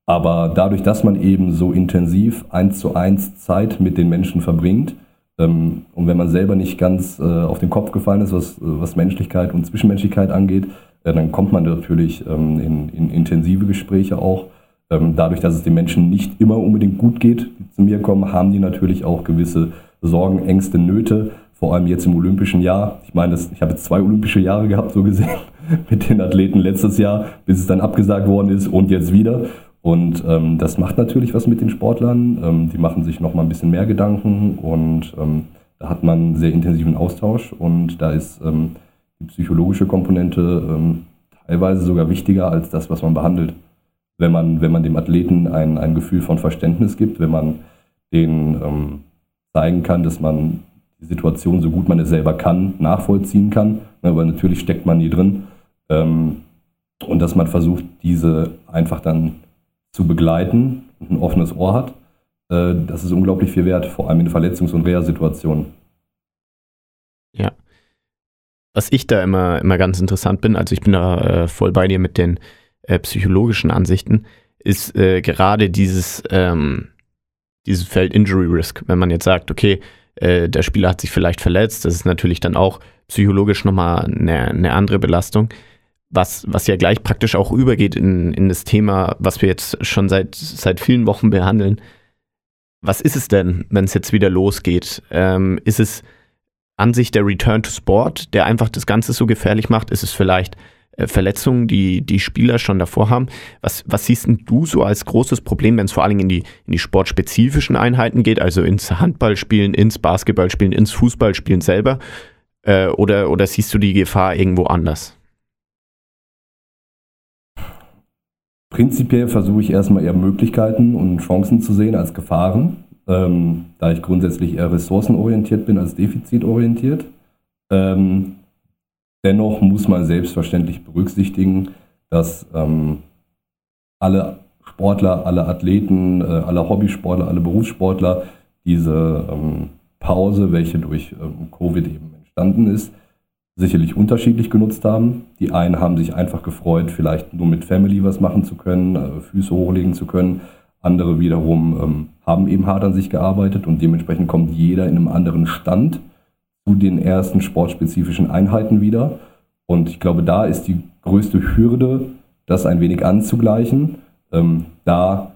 Aber dadurch, dass man eben so intensiv eins zu eins Zeit mit den Menschen verbringt, ähm, und wenn man selber nicht ganz auf den Kopf gefallen ist, was Menschlichkeit und Zwischenmenschlichkeit angeht, ja, dann kommt man natürlich ähm, in, in, intensive Gespräche auch. Ähm, dadurch, dass es den Menschen nicht immer unbedingt gut geht, die zu mir kommen, haben die natürlich auch gewisse Sorgen, Ängste, Nöte. Vor allem jetzt im olympischen Jahr. Ich meine, das, ich habe jetzt zwei olympische Jahre gehabt, so gesehen, mit den Athleten letztes Jahr, bis es dann abgesagt worden ist und jetzt wieder. Und ähm, das macht natürlich was mit den Sportlern. Ähm, die machen sich noch mal ein bisschen mehr Gedanken und ähm, da hat man einen sehr intensiven Austausch und da ist ähm, psychologische Komponente ähm, teilweise sogar wichtiger als das, was man behandelt. Wenn man, wenn man dem Athleten ein, ein Gefühl von Verständnis gibt, wenn man den ähm, zeigen kann, dass man die Situation, so gut man es selber kann, nachvollziehen kann, ne, weil natürlich steckt man nie drin. Ähm, und dass man versucht, diese einfach dann zu begleiten und ein offenes Ohr hat, äh, das ist unglaublich viel wert, vor allem in Verletzungs- und Reha-Situationen. Ja, was ich da immer, immer ganz interessant bin, also ich bin da äh, voll bei dir mit den äh, psychologischen Ansichten, ist äh, gerade dieses, ähm, dieses Feld Injury Risk. Wenn man jetzt sagt, okay, äh, der Spieler hat sich vielleicht verletzt, das ist natürlich dann auch psychologisch nochmal eine, eine andere Belastung. Was, was ja gleich praktisch auch übergeht in, in das Thema, was wir jetzt schon seit, seit vielen Wochen behandeln. Was ist es denn, wenn es jetzt wieder losgeht? Ähm, ist es an sich der Return to Sport, der einfach das Ganze so gefährlich macht? Ist es vielleicht äh, Verletzungen, die die Spieler schon davor haben? Was, was siehst du so als großes Problem, wenn es vor allem in die, in die sportspezifischen Einheiten geht, also ins Handballspielen, ins Basketballspielen, ins Fußballspielen selber? Äh, oder, oder siehst du die Gefahr irgendwo anders? Prinzipiell versuche ich erstmal eher Möglichkeiten und Chancen zu sehen als Gefahren ähm, da ich grundsätzlich eher ressourcenorientiert bin als defizitorientiert. Ähm, dennoch muss man selbstverständlich berücksichtigen, dass ähm, alle Sportler, alle Athleten, äh, alle Hobbysportler, alle Berufssportler diese ähm, Pause, welche durch ähm, Covid eben entstanden ist, sicherlich unterschiedlich genutzt haben. Die einen haben sich einfach gefreut, vielleicht nur mit Family was machen zu können, äh, Füße hochlegen zu können. Andere wiederum ähm, haben eben hart an sich gearbeitet und dementsprechend kommt jeder in einem anderen Stand zu den ersten sportspezifischen Einheiten wieder. Und ich glaube, da ist die größte Hürde, das ein wenig anzugleichen, ähm, da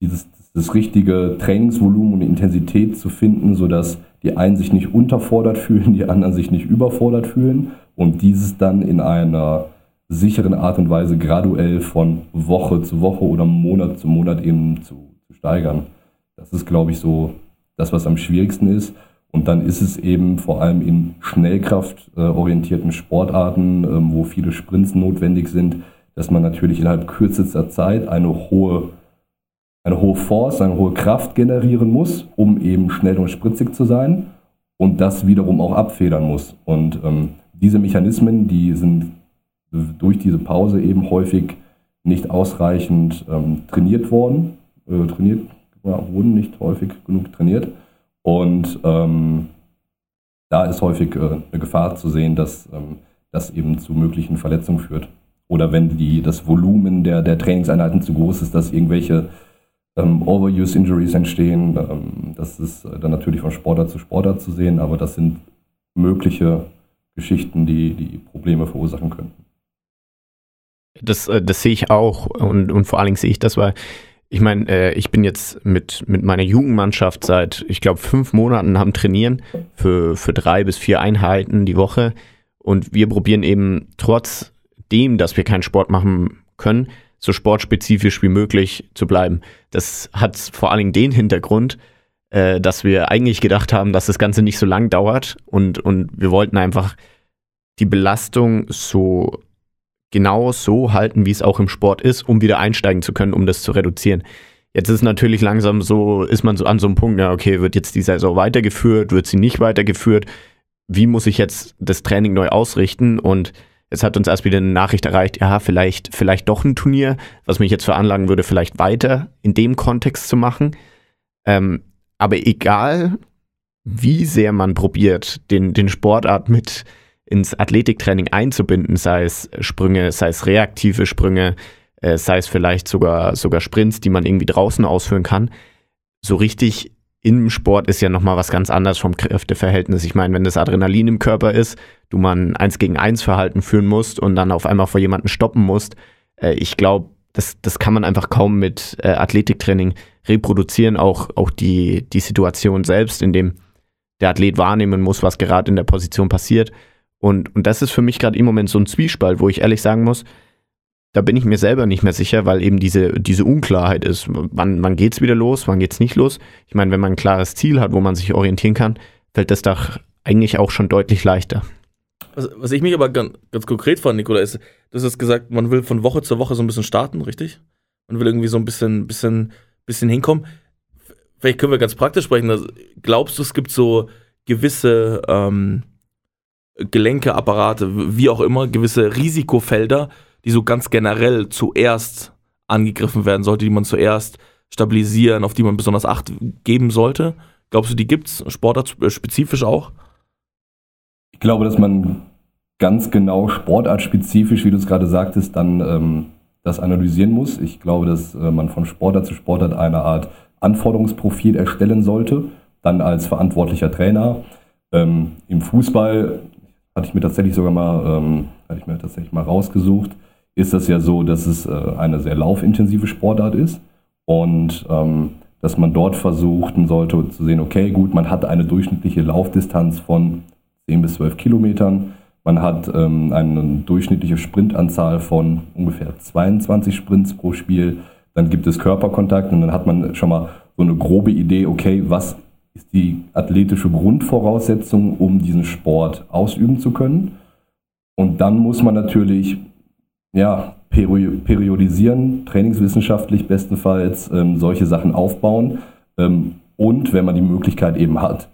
dieses das richtige Trainingsvolumen und Intensität zu finden, sodass die einen sich nicht unterfordert fühlen, die anderen sich nicht überfordert fühlen und dieses dann in einer sicheren Art und Weise graduell von Woche zu Woche oder Monat zu Monat eben zu, zu steigern. Das ist, glaube ich, so das, was am schwierigsten ist. Und dann ist es eben vor allem in schnellkraftorientierten Sportarten, ähm, wo viele Sprints notwendig sind, dass man natürlich innerhalb kürzester Zeit eine hohe, eine hohe Force, eine hohe Kraft generieren muss, um eben schnell und spritzig zu sein und das wiederum auch abfedern muss. Und ähm, diese Mechanismen, die sind durch diese Pause eben häufig nicht ausreichend ähm, trainiert worden, äh, trainiert, ja, wurden nicht häufig genug trainiert. Und ähm, da ist häufig äh, eine Gefahr zu sehen, dass ähm, das eben zu möglichen Verletzungen führt. Oder wenn die, das Volumen der, der Trainingseinheiten zu groß ist, dass irgendwelche ähm, Overuse-Injuries entstehen. Ähm, das ist äh, dann natürlich von Sportler zu Sportler zu sehen, aber das sind mögliche Geschichten, die die Probleme verursachen könnten. Das, äh, das sehe ich auch und, und vor allen Dingen sehe ich das, weil ich meine, äh, ich bin jetzt mit, mit meiner Jugendmannschaft seit, ich glaube, fünf Monaten am Trainieren für, für drei bis vier Einheiten die Woche. Und wir probieren eben trotzdem, dass wir keinen Sport machen können, so sportspezifisch wie möglich zu bleiben. Das hat vor allen Dingen den Hintergrund, äh, dass wir eigentlich gedacht haben, dass das Ganze nicht so lang dauert und, und wir wollten einfach die Belastung so genau so halten, wie es auch im Sport ist, um wieder einsteigen zu können, um das zu reduzieren. Jetzt ist natürlich langsam so, ist man so an so einem Punkt, ja, okay, wird jetzt die Saison weitergeführt, wird sie nicht weitergeführt? Wie muss ich jetzt das Training neu ausrichten? Und es hat uns erst wieder eine Nachricht erreicht, ja, vielleicht, vielleicht doch ein Turnier, was mich jetzt veranlagen würde, vielleicht weiter in dem Kontext zu machen. Ähm, aber egal, wie sehr man probiert, den, den Sportart mit ins Athletiktraining einzubinden, sei es Sprünge, sei es reaktive Sprünge, äh, sei es vielleicht sogar, sogar Sprints, die man irgendwie draußen ausführen kann. So richtig im Sport ist ja nochmal was ganz anderes vom Kräfteverhältnis. Ich meine, wenn das Adrenalin im Körper ist, du man eins gegen eins Verhalten führen musst und dann auf einmal vor jemanden stoppen musst, äh, ich glaube, das, das kann man einfach kaum mit äh, Athletiktraining reproduzieren. Auch, auch die, die Situation selbst, in dem der Athlet wahrnehmen muss, was gerade in der Position passiert. Und, und das ist für mich gerade im Moment so ein Zwiespalt, wo ich ehrlich sagen muss, da bin ich mir selber nicht mehr sicher, weil eben diese, diese Unklarheit ist. Wann, wann geht es wieder los, wann geht es nicht los? Ich meine, wenn man ein klares Ziel hat, wo man sich orientieren kann, fällt das doch eigentlich auch schon deutlich leichter. Was, was ich mich aber ganz, ganz konkret fand, Nikola, ist, du hast gesagt, man will von Woche zu Woche so ein bisschen starten, richtig? Man will irgendwie so ein bisschen, bisschen, bisschen hinkommen. Vielleicht können wir ganz praktisch sprechen. Also, glaubst du, es gibt so gewisse ähm, Gelenke, Apparate, wie auch immer, gewisse Risikofelder, die so ganz generell zuerst angegriffen werden sollte, die man zuerst stabilisieren, auf die man besonders Acht geben sollte? Glaubst du, die gibt es sportartspezifisch auch? Ich glaube, dass man ganz genau sportartspezifisch, wie du es gerade sagtest, dann ähm, das analysieren muss. Ich glaube, dass äh, man von Sportart zu Sportart eine Art Anforderungsprofil erstellen sollte, dann als verantwortlicher Trainer. Ähm, Im Fußball hatte ich mir tatsächlich sogar mal, ähm, hatte ich mir tatsächlich mal rausgesucht, ist das ja so, dass es äh, eine sehr laufintensive Sportart ist und ähm, dass man dort versuchen sollte zu sehen, okay, gut, man hat eine durchschnittliche Laufdistanz von 10 bis 12 Kilometern, man hat ähm, eine durchschnittliche Sprintanzahl von ungefähr 22 Sprints pro Spiel, dann gibt es Körperkontakt und dann hat man schon mal so eine grobe Idee, okay, was ist die athletische Grundvoraussetzung, um diesen Sport ausüben zu können. Und dann muss man natürlich ja, periodisieren, trainingswissenschaftlich bestenfalls ähm, solche Sachen aufbauen. Ähm, und wenn man die Möglichkeit eben hat,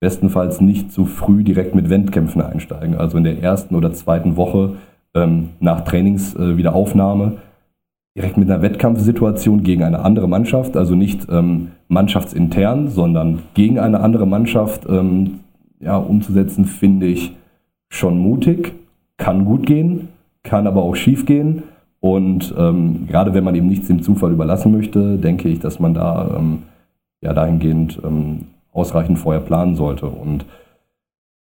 bestenfalls nicht zu früh direkt mit Wettkämpfen einsteigen. Also in der ersten oder zweiten Woche ähm, nach Trainingswiederaufnahme äh, direkt mit einer Wettkampfsituation gegen eine andere Mannschaft, also nicht ähm, mannschaftsintern, sondern gegen eine andere Mannschaft ähm, ja, umzusetzen, finde ich schon mutig, kann gut gehen, kann aber auch schief gehen. Und ähm, gerade wenn man eben nichts dem Zufall überlassen möchte, denke ich, dass man da ähm, ja dahingehend ähm, ausreichend vorher planen sollte. Und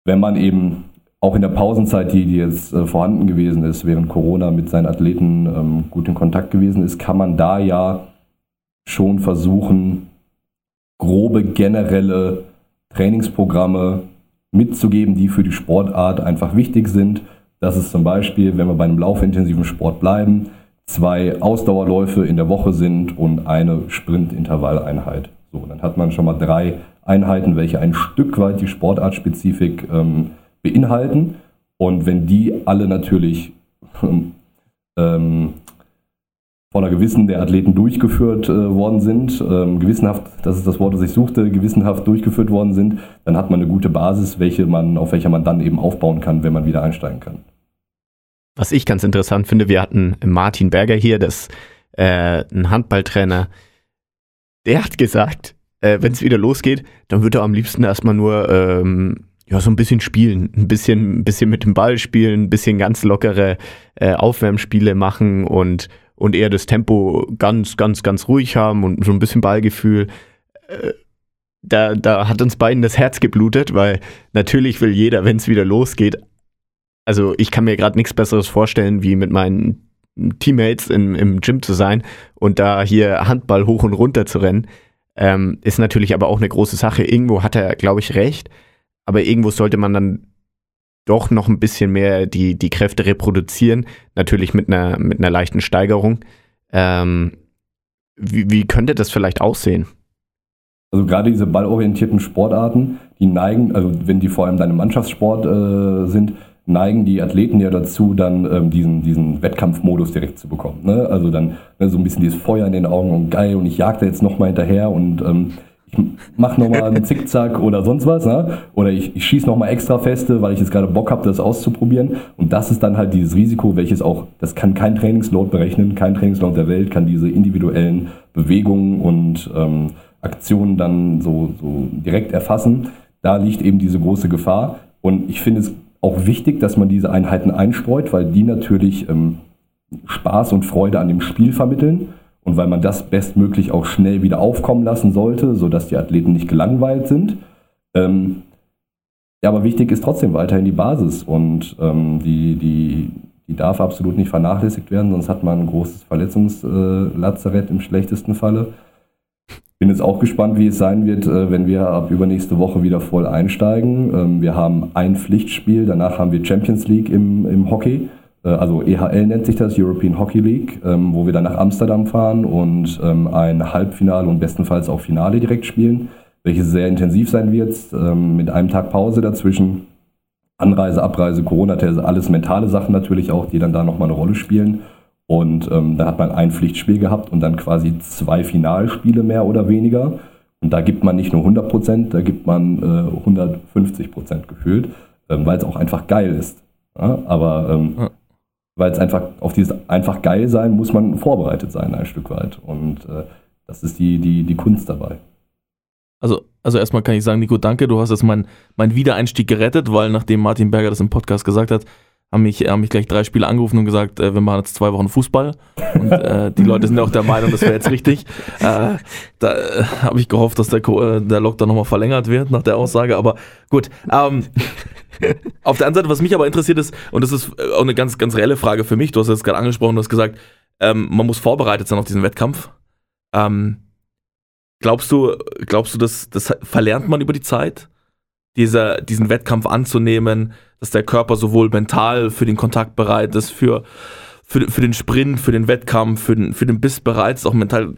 wenn man eben auch in der Pausenzeit, die, die jetzt äh, vorhanden gewesen ist, während Corona mit seinen Athleten ähm, gut in Kontakt gewesen ist, kann man da ja schon versuchen, grobe generelle Trainingsprogramme mitzugeben, die für die Sportart einfach wichtig sind, dass es zum Beispiel, wenn wir bei einem laufintensiven Sport bleiben, zwei Ausdauerläufe in der Woche sind und eine Sprintintervalleinheit. So, dann hat man schon mal drei Einheiten, welche ein Stück weit die Sportartspezifik ähm, beinhalten. Und wenn die alle natürlich ähm, voller Gewissen der Athleten durchgeführt äh, worden sind, ähm, gewissenhaft, das ist das Wort, das ich suchte, gewissenhaft durchgeführt worden sind, dann hat man eine gute Basis, welche man, auf welcher man dann eben aufbauen kann, wenn man wieder einsteigen kann. Was ich ganz interessant finde, wir hatten Martin Berger hier, das äh, ein Handballtrainer, der hat gesagt, äh, wenn es wieder losgeht, dann wird er am liebsten erstmal nur ähm, ja, so ein bisschen spielen, ein bisschen, ein bisschen mit dem Ball spielen, ein bisschen ganz lockere äh, Aufwärmspiele machen und, und eher das Tempo ganz, ganz, ganz ruhig haben und so ein bisschen Ballgefühl. Äh, da, da hat uns beiden das Herz geblutet, weil natürlich will jeder, wenn es wieder losgeht, also ich kann mir gerade nichts Besseres vorstellen, wie mit meinen Teammates im, im Gym zu sein und da hier Handball hoch und runter zu rennen. Ähm, ist natürlich aber auch eine große Sache. Irgendwo hat er, glaube ich, recht aber irgendwo sollte man dann doch noch ein bisschen mehr die, die Kräfte reproduzieren, natürlich mit einer, mit einer leichten Steigerung. Ähm, wie, wie könnte das vielleicht aussehen? Also gerade diese ballorientierten Sportarten, die neigen, also wenn die vor allem deine Mannschaftssport äh, sind, neigen die Athleten ja dazu, dann ähm, diesen, diesen Wettkampfmodus direkt zu bekommen. Ne? Also dann ne, so ein bisschen dieses Feuer in den Augen und geil und ich jag da jetzt nochmal hinterher und ähm, mach nochmal einen Zickzack oder sonst was, ne? oder ich, ich schieße nochmal extra feste, weil ich jetzt gerade Bock habe, das auszuprobieren. Und das ist dann halt dieses Risiko, welches auch, das kann kein Trainingsload berechnen, kein Trainingsload der Welt kann diese individuellen Bewegungen und ähm, Aktionen dann so, so direkt erfassen. Da liegt eben diese große Gefahr. Und ich finde es auch wichtig, dass man diese Einheiten einstreut, weil die natürlich ähm, Spaß und Freude an dem Spiel vermitteln und weil man das bestmöglich auch schnell wieder aufkommen lassen sollte, sodass die Athleten nicht gelangweilt sind. Ähm, ja, aber wichtig ist trotzdem weiterhin die Basis und ähm, die, die, die darf absolut nicht vernachlässigt werden, sonst hat man ein großes Verletzungslazarett im schlechtesten Falle. Bin jetzt auch gespannt, wie es sein wird, äh, wenn wir ab übernächste Woche wieder voll einsteigen. Ähm, wir haben ein Pflichtspiel, danach haben wir Champions League im, im Hockey. Äh, also EHL nennt sich das, European Hockey League, ähm, wo wir dann nach Amsterdam fahren und ähm, ein Halbfinale und bestenfalls auch Finale direkt spielen, welches sehr intensiv sein wird, ähm, mit einem Tag Pause dazwischen. Anreise, Abreise, Corona-Teste, alles mentale Sachen natürlich auch, die dann da nochmal eine Rolle spielen. Und ähm, da hat man ein Pflichtspiel gehabt und dann quasi zwei Finalspiele mehr oder weniger. Und da gibt man nicht nur 100 Prozent, da gibt man äh, 150 Prozent gefühlt, ähm, weil es auch einfach geil ist. Ja, aber ähm, ja weil es einfach auf dieses einfach geil sein muss man vorbereitet sein ein Stück weit und äh, das ist die, die, die Kunst dabei. Also, also erstmal kann ich sagen, Nico, danke, du hast jetzt meinen mein Wiedereinstieg gerettet, weil nachdem Martin Berger das im Podcast gesagt hat, haben mich, haben mich gleich drei Spieler angerufen und gesagt, äh, wir machen jetzt zwei Wochen Fußball. Und äh, die Leute sind auch der Meinung, das wäre jetzt richtig. Äh, da äh, habe ich gehofft, dass der, äh, der Lockdown nochmal verlängert wird nach der Aussage. Aber gut. Ähm, auf der anderen Seite, was mich aber interessiert ist, und das ist auch eine ganz, ganz reelle Frage für mich, du hast es gerade angesprochen, du hast gesagt, ähm, man muss vorbereitet sein auf diesen Wettkampf. Ähm, glaubst du, glaubst du, das, das verlernt man über die Zeit? Dieser, diesen Wettkampf anzunehmen, dass der Körper sowohl mental für den Kontakt bereit ist, für, für, für den Sprint, für den Wettkampf, für den, für den Biss bereit ist, auch mental.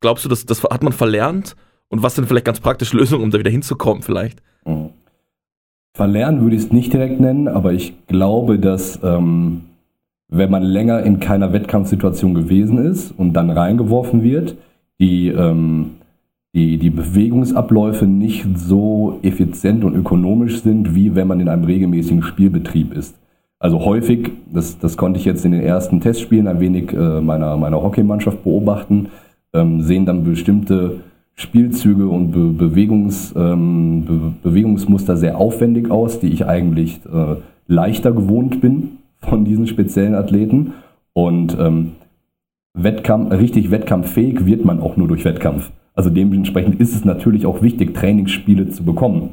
Glaubst du, das, das hat man verlernt? Und was sind vielleicht ganz praktische Lösungen, um da wieder hinzukommen, vielleicht? Mhm. Verlernen würde ich es nicht direkt nennen, aber ich glaube, dass ähm, wenn man länger in keiner Wettkampfsituation gewesen ist und dann reingeworfen wird, die, ähm, die, die Bewegungsabläufe nicht so effizient und ökonomisch sind, wie wenn man in einem regelmäßigen Spielbetrieb ist. Also häufig, das, das konnte ich jetzt in den ersten Testspielen ein wenig äh, meiner, meiner Hockeymannschaft beobachten, ähm, sehen dann bestimmte Spielzüge und Be Bewegungs, ähm, Be Bewegungsmuster sehr aufwendig aus, die ich eigentlich äh, leichter gewohnt bin von diesen speziellen Athleten. Und ähm, Wettkampf, richtig wettkampffähig wird man auch nur durch Wettkampf. Also dementsprechend ist es natürlich auch wichtig, Trainingsspiele zu bekommen.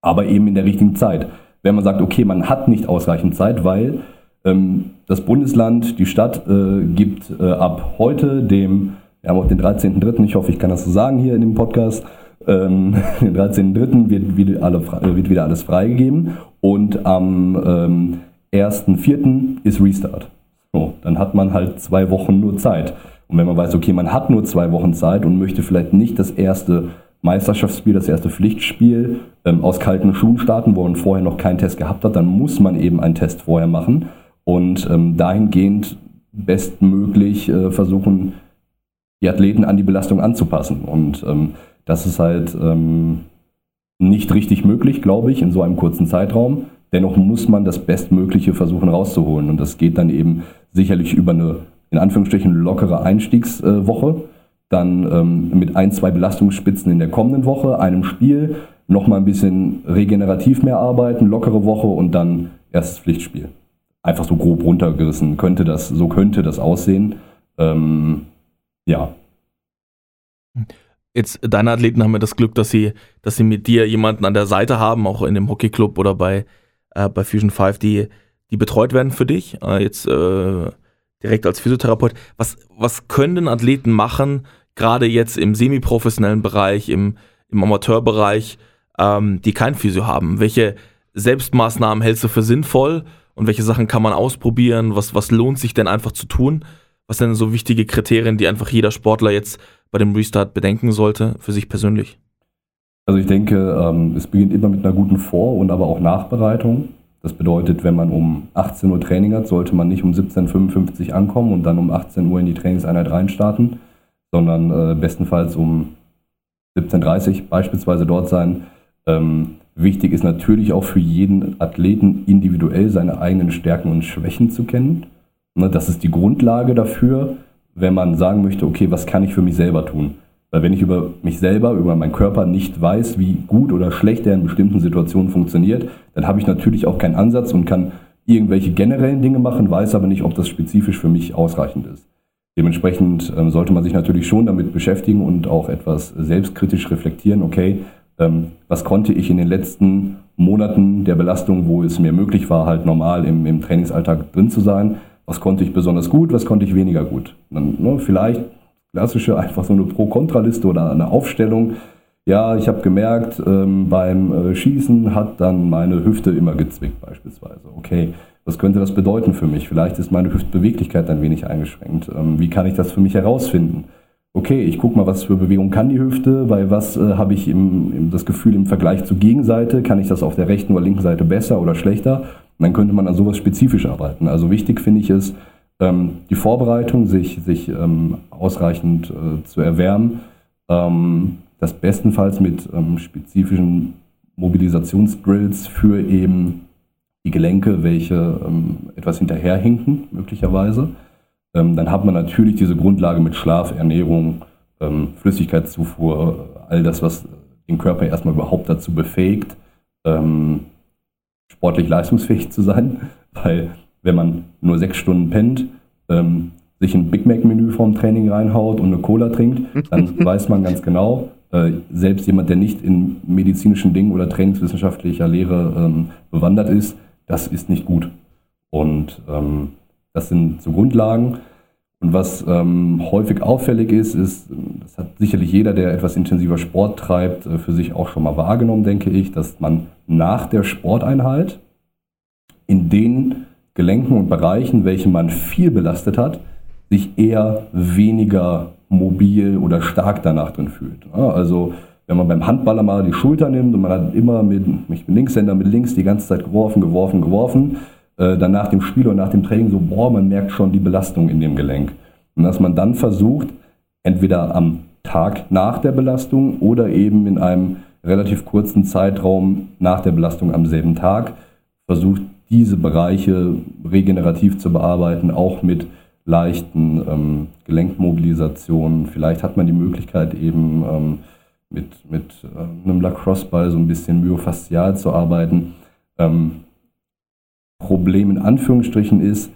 Aber eben in der richtigen Zeit. Wenn man sagt, okay, man hat nicht ausreichend Zeit, weil ähm, das Bundesland, die Stadt äh, gibt äh, ab heute dem wir haben auch den 13.3., ich hoffe, ich kann das so sagen hier in dem Podcast. Ähm, den 13.3. Wird wieder, alle, wird wieder alles freigegeben und am ähm, 1.4. ist Restart. So, dann hat man halt zwei Wochen nur Zeit. Und wenn man weiß, okay, man hat nur zwei Wochen Zeit und möchte vielleicht nicht das erste Meisterschaftsspiel, das erste Pflichtspiel ähm, aus kalten Schuhen starten, wo man vorher noch keinen Test gehabt hat, dann muss man eben einen Test vorher machen und ähm, dahingehend bestmöglich äh, versuchen, die Athleten an die Belastung anzupassen. Und ähm, das ist halt ähm, nicht richtig möglich, glaube ich, in so einem kurzen Zeitraum. Dennoch muss man das Bestmögliche versuchen rauszuholen. Und das geht dann eben sicherlich über eine, in Anführungsstrichen, lockere Einstiegswoche. Dann ähm, mit ein, zwei Belastungsspitzen in der kommenden Woche, einem Spiel, nochmal ein bisschen regenerativ mehr arbeiten, lockere Woche und dann erstes Pflichtspiel. Einfach so grob runtergerissen könnte das, so könnte das aussehen. Ähm, ja. Jetzt, deine Athleten haben ja das Glück, dass sie, dass sie mit dir jemanden an der Seite haben, auch in dem Hockeyclub oder bei, äh, bei Fusion 5, die, die betreut werden für dich. Äh, jetzt äh, direkt als Physiotherapeut. Was, was können Athleten machen, gerade jetzt im semiprofessionellen Bereich, im, im Amateurbereich, ähm, die kein Physio haben? Welche Selbstmaßnahmen hältst du für sinnvoll und welche Sachen kann man ausprobieren? Was, was lohnt sich denn einfach zu tun? Was sind denn so wichtige Kriterien, die einfach jeder Sportler jetzt bei dem Restart bedenken sollte, für sich persönlich? Also ich denke, ähm, es beginnt immer mit einer guten Vor- und aber auch Nachbereitung. Das bedeutet, wenn man um 18 Uhr Training hat, sollte man nicht um 17.55 Uhr ankommen und dann um 18 Uhr in die Trainingseinheit reinstarten, sondern äh, bestenfalls um 17.30 Uhr beispielsweise dort sein. Ähm, wichtig ist natürlich auch für jeden Athleten individuell seine eigenen Stärken und Schwächen zu kennen. Ne, das ist die Grundlage dafür, wenn man sagen möchte, okay, was kann ich für mich selber tun? Weil wenn ich über mich selber, über meinen Körper nicht weiß, wie gut oder schlecht er in bestimmten Situationen funktioniert, dann habe ich natürlich auch keinen Ansatz und kann irgendwelche generellen Dinge machen, weiß aber nicht, ob das spezifisch für mich ausreichend ist. Dementsprechend ähm, sollte man sich natürlich schon damit beschäftigen und auch etwas selbstkritisch reflektieren, okay, ähm, was konnte ich in den letzten Monaten der Belastung, wo es mir möglich war, halt normal im, im Trainingsalltag drin zu sein, was konnte ich besonders gut, was konnte ich weniger gut. Dann, ne, vielleicht klassische einfach so eine Pro-Kontra-Liste oder eine Aufstellung. Ja, ich habe gemerkt, ähm, beim äh, Schießen hat dann meine Hüfte immer gezwickt beispielsweise. Okay, was könnte das bedeuten für mich? Vielleicht ist meine Hüftbeweglichkeit ein wenig eingeschränkt. Ähm, wie kann ich das für mich herausfinden? Okay, ich gucke mal, was für Bewegung kann die Hüfte, bei was äh, habe ich im, im, das Gefühl im Vergleich zur Gegenseite, kann ich das auf der rechten oder linken Seite besser oder schlechter? Und dann könnte man an sowas spezifisch arbeiten. Also wichtig finde ich es, ähm, die Vorbereitung, sich, sich ähm, ausreichend äh, zu erwärmen, ähm, das bestenfalls mit ähm, spezifischen Mobilisationsdrills für eben die Gelenke, welche ähm, etwas hinterherhinken, möglicherweise. Ähm, dann hat man natürlich diese Grundlage mit Schlaf, Ernährung, Flüssigkeitszufuhr, all das, was den Körper erstmal überhaupt dazu befähigt, sportlich leistungsfähig zu sein, weil wenn man nur sechs Stunden pennt, ähm, sich ein Big Mac-Menü vorm Training reinhaut und eine Cola trinkt, dann weiß man ganz genau, äh, selbst jemand, der nicht in medizinischen Dingen oder trainingswissenschaftlicher Lehre ähm, bewandert ist, das ist nicht gut. Und ähm, das sind so Grundlagen. Und was ähm, häufig auffällig ist, ist, das hat sicherlich jeder, der etwas intensiver Sport treibt, äh, für sich auch schon mal wahrgenommen, denke ich, dass man nach der Sporteinheit in den Gelenken und Bereichen, welche man viel belastet hat, sich eher weniger mobil oder stark danach drin fühlt. Also wenn man beim Handballer mal die Schulter nimmt und man hat immer mit, ich bin Linkshänder mit links die ganze Zeit geworfen, geworfen, geworfen, äh, dann nach dem Spiel oder nach dem Training so, boah, man merkt schon die Belastung in dem Gelenk. Und dass man dann versucht, entweder am Tag nach der Belastung oder eben in einem relativ kurzen Zeitraum nach der Belastung am selben Tag versucht, diese Bereiche regenerativ zu bearbeiten, auch mit leichten ähm, Gelenkmobilisationen. Vielleicht hat man die Möglichkeit eben ähm, mit, mit äh, einem Lacrosse-Ball so ein bisschen myofaszial zu arbeiten. Ähm, Problem in Anführungsstrichen ist,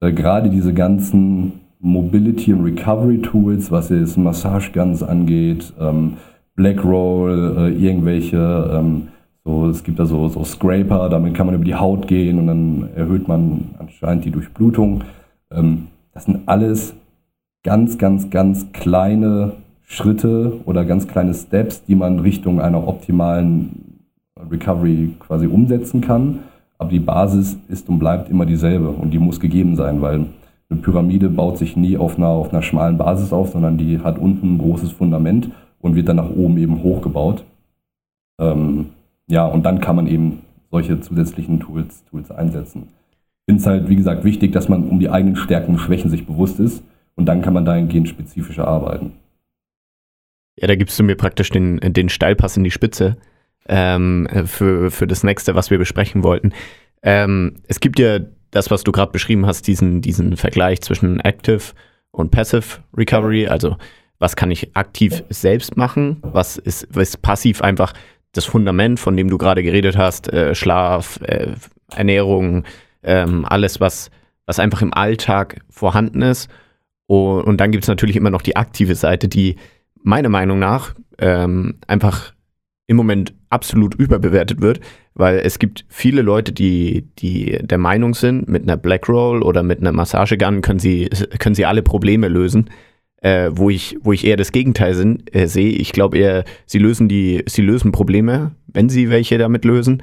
äh, gerade diese ganzen Mobility und Recovery Tools, was jetzt Massage Guns angeht, ähm, Black Roll, äh, irgendwelche ähm, so, es gibt da so, so Scraper, damit kann man über die Haut gehen und dann erhöht man anscheinend die Durchblutung. Ähm, das sind alles ganz, ganz, ganz kleine Schritte oder ganz kleine Steps, die man Richtung einer optimalen Recovery quasi umsetzen kann. aber die Basis ist und bleibt immer dieselbe und die muss gegeben sein, weil eine Pyramide baut sich nie auf einer, auf einer schmalen Basis auf, sondern die hat unten ein großes Fundament und wird dann nach oben eben hochgebaut. Ähm, ja, und dann kann man eben solche zusätzlichen Tools, Tools einsetzen. Ich finde es halt, wie gesagt, wichtig, dass man um die eigenen Stärken und Schwächen sich bewusst ist und dann kann man dahingehend spezifischer arbeiten. Ja, da gibst du mir praktisch den, den Steilpass in die Spitze ähm, für, für das nächste, was wir besprechen wollten. Ähm, es gibt ja das, was du gerade beschrieben hast, diesen, diesen Vergleich zwischen Active und Passive Recovery, also was kann ich aktiv selbst machen, was ist, was ist passiv einfach das Fundament, von dem du gerade geredet hast, äh, Schlaf, äh, Ernährung, ähm, alles, was, was einfach im Alltag vorhanden ist. Und, und dann gibt es natürlich immer noch die aktive Seite, die meiner Meinung nach ähm, einfach im Moment absolut überbewertet wird, weil es gibt viele Leute, die, die der Meinung sind, mit einer Black Roll oder mit einer Massagegun können sie, können sie alle Probleme lösen. Äh, wo ich, wo ich eher das Gegenteil sind, äh, sehe. Ich glaube eher, sie lösen die, sie lösen Probleme, wenn sie welche damit lösen,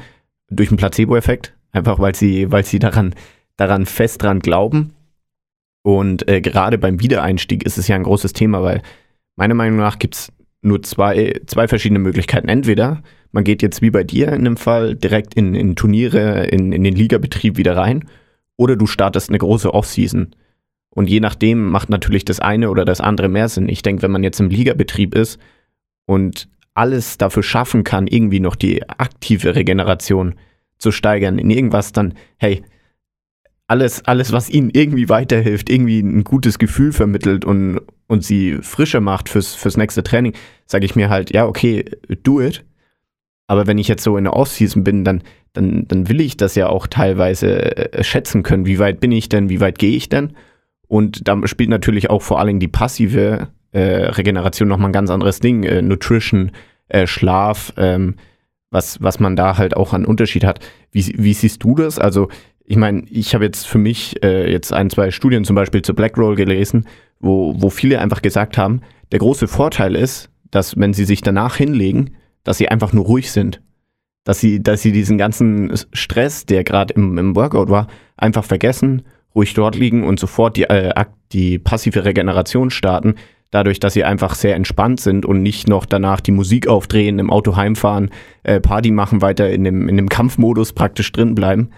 durch einen Placebo-Effekt. Einfach weil sie, weil sie daran, daran fest dran glauben. Und äh, gerade beim Wiedereinstieg ist es ja ein großes Thema, weil meiner Meinung nach gibt es nur zwei, zwei verschiedene Möglichkeiten. Entweder man geht jetzt wie bei dir in dem Fall direkt in, in Turniere, in, in den Ligabetrieb wieder rein, oder du startest eine große Offseason. Und je nachdem macht natürlich das eine oder das andere mehr Sinn. Ich denke, wenn man jetzt im Ligabetrieb ist und alles dafür schaffen kann, irgendwie noch die aktive Regeneration zu steigern in irgendwas, dann, hey, alles, alles, was ihnen irgendwie weiterhilft, irgendwie ein gutes Gefühl vermittelt und, und sie frischer macht fürs, fürs nächste Training, sage ich mir halt, ja, okay, do it. Aber wenn ich jetzt so in der Offseason bin, dann, dann, dann will ich das ja auch teilweise äh, schätzen können. Wie weit bin ich denn? Wie weit gehe ich denn? Und da spielt natürlich auch vor allem die passive äh, Regeneration nochmal ein ganz anderes Ding. Äh, Nutrition, äh, Schlaf, ähm, was, was man da halt auch an Unterschied hat. Wie, wie siehst du das? Also ich meine, ich habe jetzt für mich äh, jetzt ein, zwei Studien zum Beispiel zu Blackroll gelesen, wo, wo viele einfach gesagt haben, der große Vorteil ist, dass wenn sie sich danach hinlegen, dass sie einfach nur ruhig sind. Dass sie, dass sie diesen ganzen Stress, der gerade im, im Workout war, einfach vergessen, ruhig dort liegen und sofort die, äh, die passive Regeneration starten, dadurch, dass sie einfach sehr entspannt sind und nicht noch danach die Musik aufdrehen, im Auto heimfahren, äh, Party machen, weiter in dem, in dem Kampfmodus praktisch drin bleiben.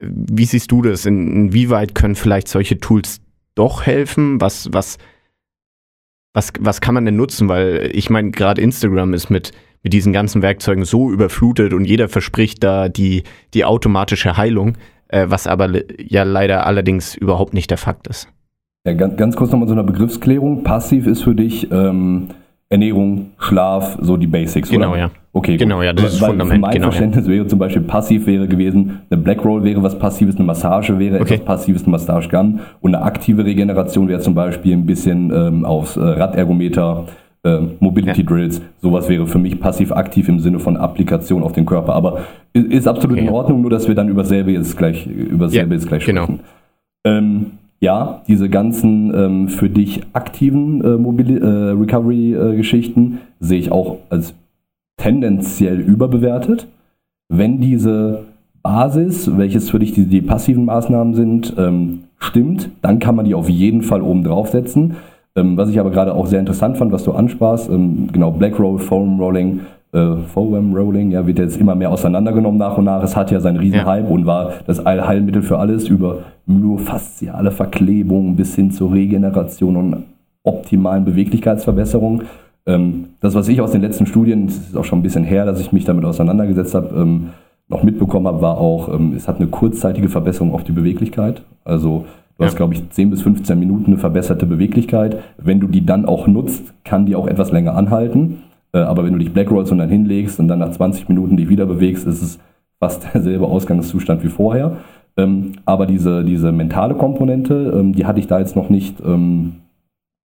Wie siehst du das? In, inwieweit können vielleicht solche Tools doch helfen? Was, was, was, was kann man denn nutzen? Weil ich meine, gerade Instagram ist mit, mit diesen ganzen Werkzeugen so überflutet und jeder verspricht da die, die automatische Heilung, äh, was aber ja leider allerdings überhaupt nicht der Fakt ist. Ja, ganz, ganz kurz nochmal so eine Begriffsklärung. Passiv ist für dich ähm, Ernährung, Schlaf, so die Basics, Genau, oder? ja. Okay, gut. Genau, ja, das ist Weil Fundament, mein genau, ja. Verständnis wäre zum Beispiel passiv wäre gewesen, eine Black Roll wäre was Passives, eine Massage wäre Okay. etwas Passives, eine Massage Gun und eine aktive Regeneration wäre zum Beispiel ein bisschen ähm, aufs äh, Radergometer, äh, Mobility. Drills, sowas wäre für mich passiv-aktiv im Sinne von Applikation auf den Körper. Aber ist absolut Okay. in Ordnung, nur dass wir dann über selbe jetzt gleich, über selbe jetzt gleich genau. sprechen. Ähm, ja, diese ganzen ähm, für dich aktiven äh, Mobili- äh, Recovery-Geschichten sehe ich auch als tendenziell überbewertet. Wenn diese Basis, welches für dich die, die passiven Maßnahmen sind, ähm, stimmt, dann kann man die auf jeden Fall oben draufsetzen. Ähm, was ich aber gerade auch sehr interessant fand, was du ansprachst, ähm, genau, Black Roll, Foam Rolling, äh, Foam Rolling, ja, wird jetzt immer mehr auseinandergenommen nach und nach. Es hat ja seinen riesen Ja. Und war das Allheilmittel für alles über myofasziale Verklebung bis hin zur Regeneration und optimalen Beweglichkeitsverbesserung. Ähm, das, was ich aus den letzten Studien, das ist auch schon ein bisschen her, dass ich mich damit auseinandergesetzt habe, ähm, noch mitbekommen habe, war auch, ähm, es hat eine kurzzeitige Verbesserung auf die Beweglichkeit. Also du hast, Ja. glaube ich, 10 bis 15 Minuten eine verbesserte Beweglichkeit. Wenn du die dann auch nutzt, kann die auch etwas länger anhalten. Äh, aber wenn du dich blackrollst und dann hinlegst und dann nach 20 Minuten dich wieder bewegst, ist es fast derselbe Ausgangszustand wie vorher. Ähm, aber diese, diese mentale Komponente, ähm, die hatte ich da jetzt noch nicht, ähm,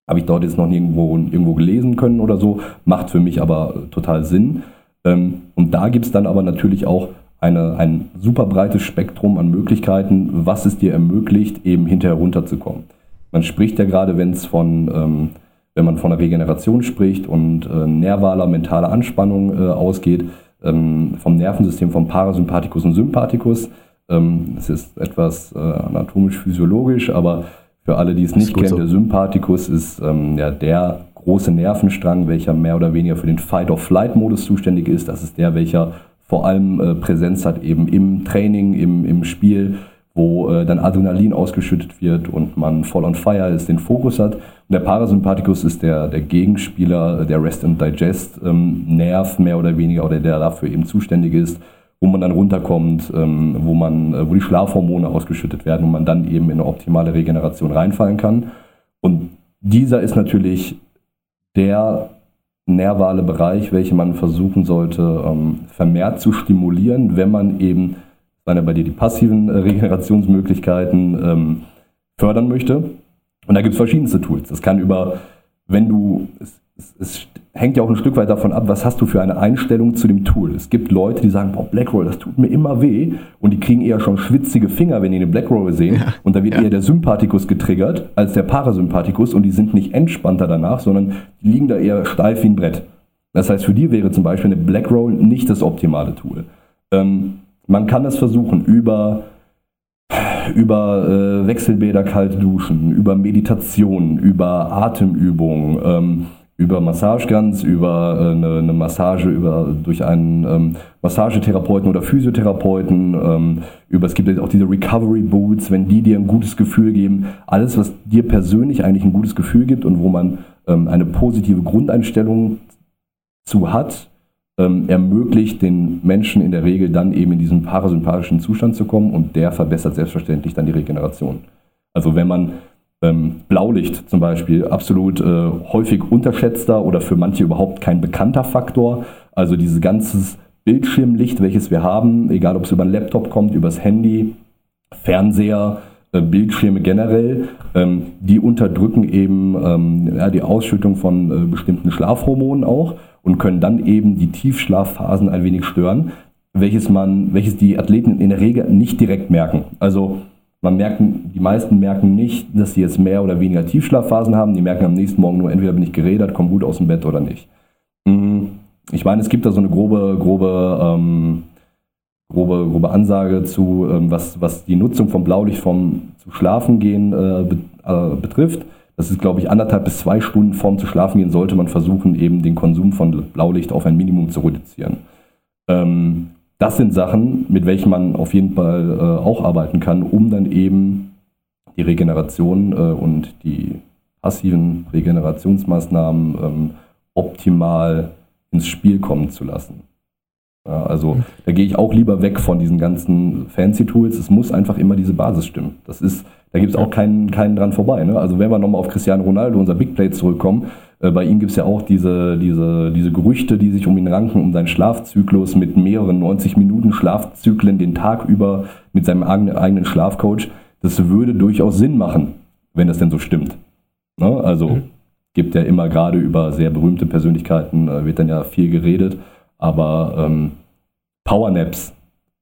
habe ich dort jetzt noch nirgendwo, irgendwo gelesen können oder so, macht für mich aber total Sinn. Und da gibt es dann aber natürlich auch eine, ein super breites Spektrum an Möglichkeiten, was es dir ermöglicht, eben hinterher runterzukommen. Man spricht ja gerade, wenn es von, ähm, wenn man von der Regeneration spricht und äh, nervaler, mentaler Anspannung äh, ausgeht, ähm, vom Nervensystem, vom Parasympathikus und Sympathikus. Ähm, es ist etwas äh, anatomisch-physiologisch, aber für alle, die es nicht kennen, so. der Sympathikus ist ähm, ja, der große Nervenstrang, welcher mehr oder weniger für den Fight-of-Flight-Modus zuständig ist. Das ist der, welcher vor allem äh, Präsenz hat eben im Training, im, im Spiel, wo äh, dann Adrenalin ausgeschüttet wird und man voll on fire ist, den Fokus hat. Und der Parasympathikus ist der, der Gegenspieler, der Rest and Digest ähm, Nerv mehr oder weniger oder der dafür eben zuständig ist, wo man dann runterkommt, ähm, wo man, äh, wo die Schlafhormone ausgeschüttet werden und man dann eben in eine optimale Regeneration reinfallen kann. Und dieser ist natürlich der nervale Bereich, welchen man versuchen sollte, ähm, vermehrt zu stimulieren, wenn man eben, ja bei dir die passiven äh, Regenerationsmöglichkeiten, ähm, fördern möchte. Und da gibt es verschiedenste Tools. Das kann über, wenn du, es, es, es hängt ja auch ein Stück weit davon ab, was hast du für eine Einstellung zu dem Tool. Es gibt Leute, die sagen, boah, Blackroll, das tut mir immer weh und die kriegen eher schon schwitzige Finger, wenn die eine Blackroll sehen und da wird eher der Sympathikus getriggert als der Parasympathikus und die sind nicht entspannter danach, sondern die liegen da eher steif wie ein Brett. Das heißt, für die wäre zum Beispiel eine Blackroll nicht das optimale Tool. Ähm, man kann das versuchen über über äh, Wechselbäder, kalte Duschen, über Meditation, über Atemübungen, ähm, über Massageguns, über äh, eine, eine Massage über, durch einen ähm, Massagetherapeuten oder Physiotherapeuten, ähm, über es gibt auch diese Recovery Boots, wenn die dir ein gutes Gefühl geben, alles, was dir persönlich eigentlich ein gutes Gefühl gibt und wo man ähm, eine positive Grundeinstellung zu hat, ähm, ermöglicht den Menschen in der Regel dann eben in diesen parasympathischen Zustand zu kommen und der verbessert selbstverständlich dann die Regeneration. Also wenn man ähm, Blaulicht zum Beispiel absolut äh, häufig unterschätzter oder für manche überhaupt kein bekannter Faktor, also dieses ganze Bildschirmlicht, welches wir haben, egal ob es über einen Laptop kommt, übers Handy, Fernseher, Bildschirme generell, ähm, die unterdrücken eben ähm, ja, die Ausschüttung von äh, bestimmten Schlafhormonen auch und können dann eben die Tiefschlafphasen ein wenig stören, welches man, welches die Athleten in der Regel nicht direkt merken. Also man merken, die meisten merken nicht, dass sie jetzt mehr oder weniger Tiefschlafphasen haben. Die merken am nächsten Morgen nur, entweder bin ich gerädert, komme gut aus dem Bett oder nicht. Mm, Ich meine, es gibt da so eine grobe, grobe, ähm, grobe, grobe Ansage zu, ähm, was, was die Nutzung von Blaulicht vom zu schlafen gehen äh, äh, betrifft. Das ist, glaube ich, anderthalb bis zwei Stunden vorm zu schlafen gehen, sollte man versuchen, eben den Konsum von Blaulicht auf ein Minimum zu reduzieren. Ähm, das sind Sachen, mit welchen man auf jeden Fall äh, auch arbeiten kann, um dann eben die Regeneration äh, und die passiven Regenerationsmaßnahmen ähm, optimal ins Spiel kommen zu lassen. Ja, also da gehe ich auch lieber weg von diesen ganzen fancy Tools. Es muss einfach immer diese Basis stimmen. Das ist, da gibt es auch keinen, keinen dran vorbei. Ne? Also wenn wir nochmal auf Cristiano Ronaldo, unser Big Play zurückkommen, äh, bei ihm gibt es ja auch diese, diese, diese Gerüchte, die sich um ihn ranken, um seinen Schlafzyklus mit mehreren 90 Minuten Schlafzyklen den Tag über mit seinem eigenen, Schlafcoach. Das würde durchaus Sinn machen, wenn das denn so stimmt. Ne? Also gibt ja immer gerade über sehr berühmte Persönlichkeiten, äh, wird dann ja viel geredet. Aber ähm, Powernaps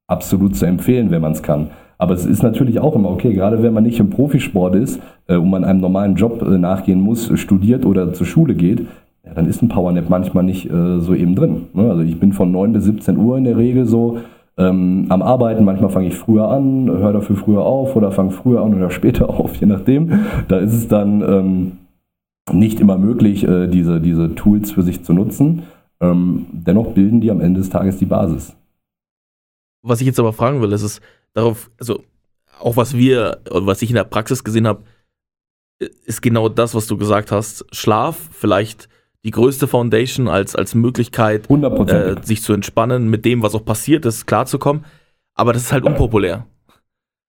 absolut zu empfehlen, wenn man es kann. Aber es ist natürlich auch immer okay, gerade wenn man nicht im Profisport ist äh, und man einem normalen Job äh, nachgehen muss, studiert oder zur Schule geht, ja, dann ist ein Powernap manchmal nicht äh, so eben drin. Ne? Also ich bin von 9 bis 17 Uhr in der Regel so ähm, am Arbeiten. Manchmal fange ich früher an, höre dafür früher auf oder fange früher an oder später auf, je nachdem. Da ist es dann ähm, nicht immer möglich, äh, diese, diese Tools für sich zu nutzen. Ähm, dennoch bilden die am Ende des Tages die Basis. Was ich jetzt aber fragen will, ist es darauf, also auch was wir, was ich in der Praxis gesehen habe, ist genau das, was du gesagt hast. Schlaf, vielleicht die größte Foundation als, als Möglichkeit, 100 äh, sich zu entspannen, mit dem, was auch passiert ist, klarzukommen. Aber das ist halt unpopulär.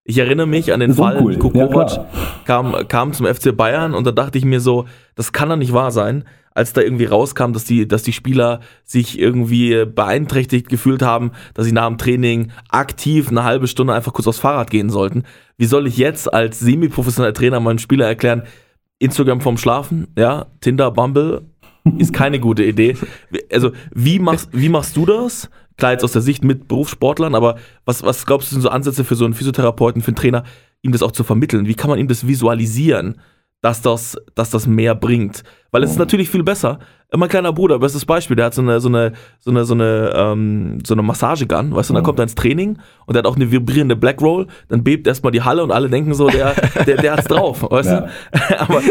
Ich erinnere mich an den Fall, uncool. Niko Ja, kam, kam zum FC Bayern und da dachte ich mir so, das kann doch nicht wahr sein, als da irgendwie rauskam, dass die, dass die Spieler sich irgendwie beeinträchtigt gefühlt haben, dass sie nach dem Training aktiv eine halbe Stunde einfach kurz aufs Fahrrad gehen sollten. Wie soll ich jetzt als semi-professioneller Trainer meinen Spieler erklären, Instagram vom Schlafen, ja, Tinder, Bumble, ist keine gute Idee. Also, wie machst, wie machst du das? Klar, jetzt aus der Sicht mit Berufssportlern, aber was, was glaubst du, sind so Ansätze für so einen Physiotherapeuten, für einen Trainer, ihm das auch zu vermitteln? Wie kann man ihm das visualisieren, dass das, dass das mehr bringt. Weil es ist natürlich viel besser. Mein kleiner Bruder, bestes Beispiel, der hat so eine, so eine, so eine, so eine, ähm, so eine Massagegun, weißt du, und dann kommt er ins Training und der hat auch eine vibrierende Black Roll, dann bebt erstmal die Halle und alle denken so, der, der, der hat's drauf, weißt Ja. du? Aber,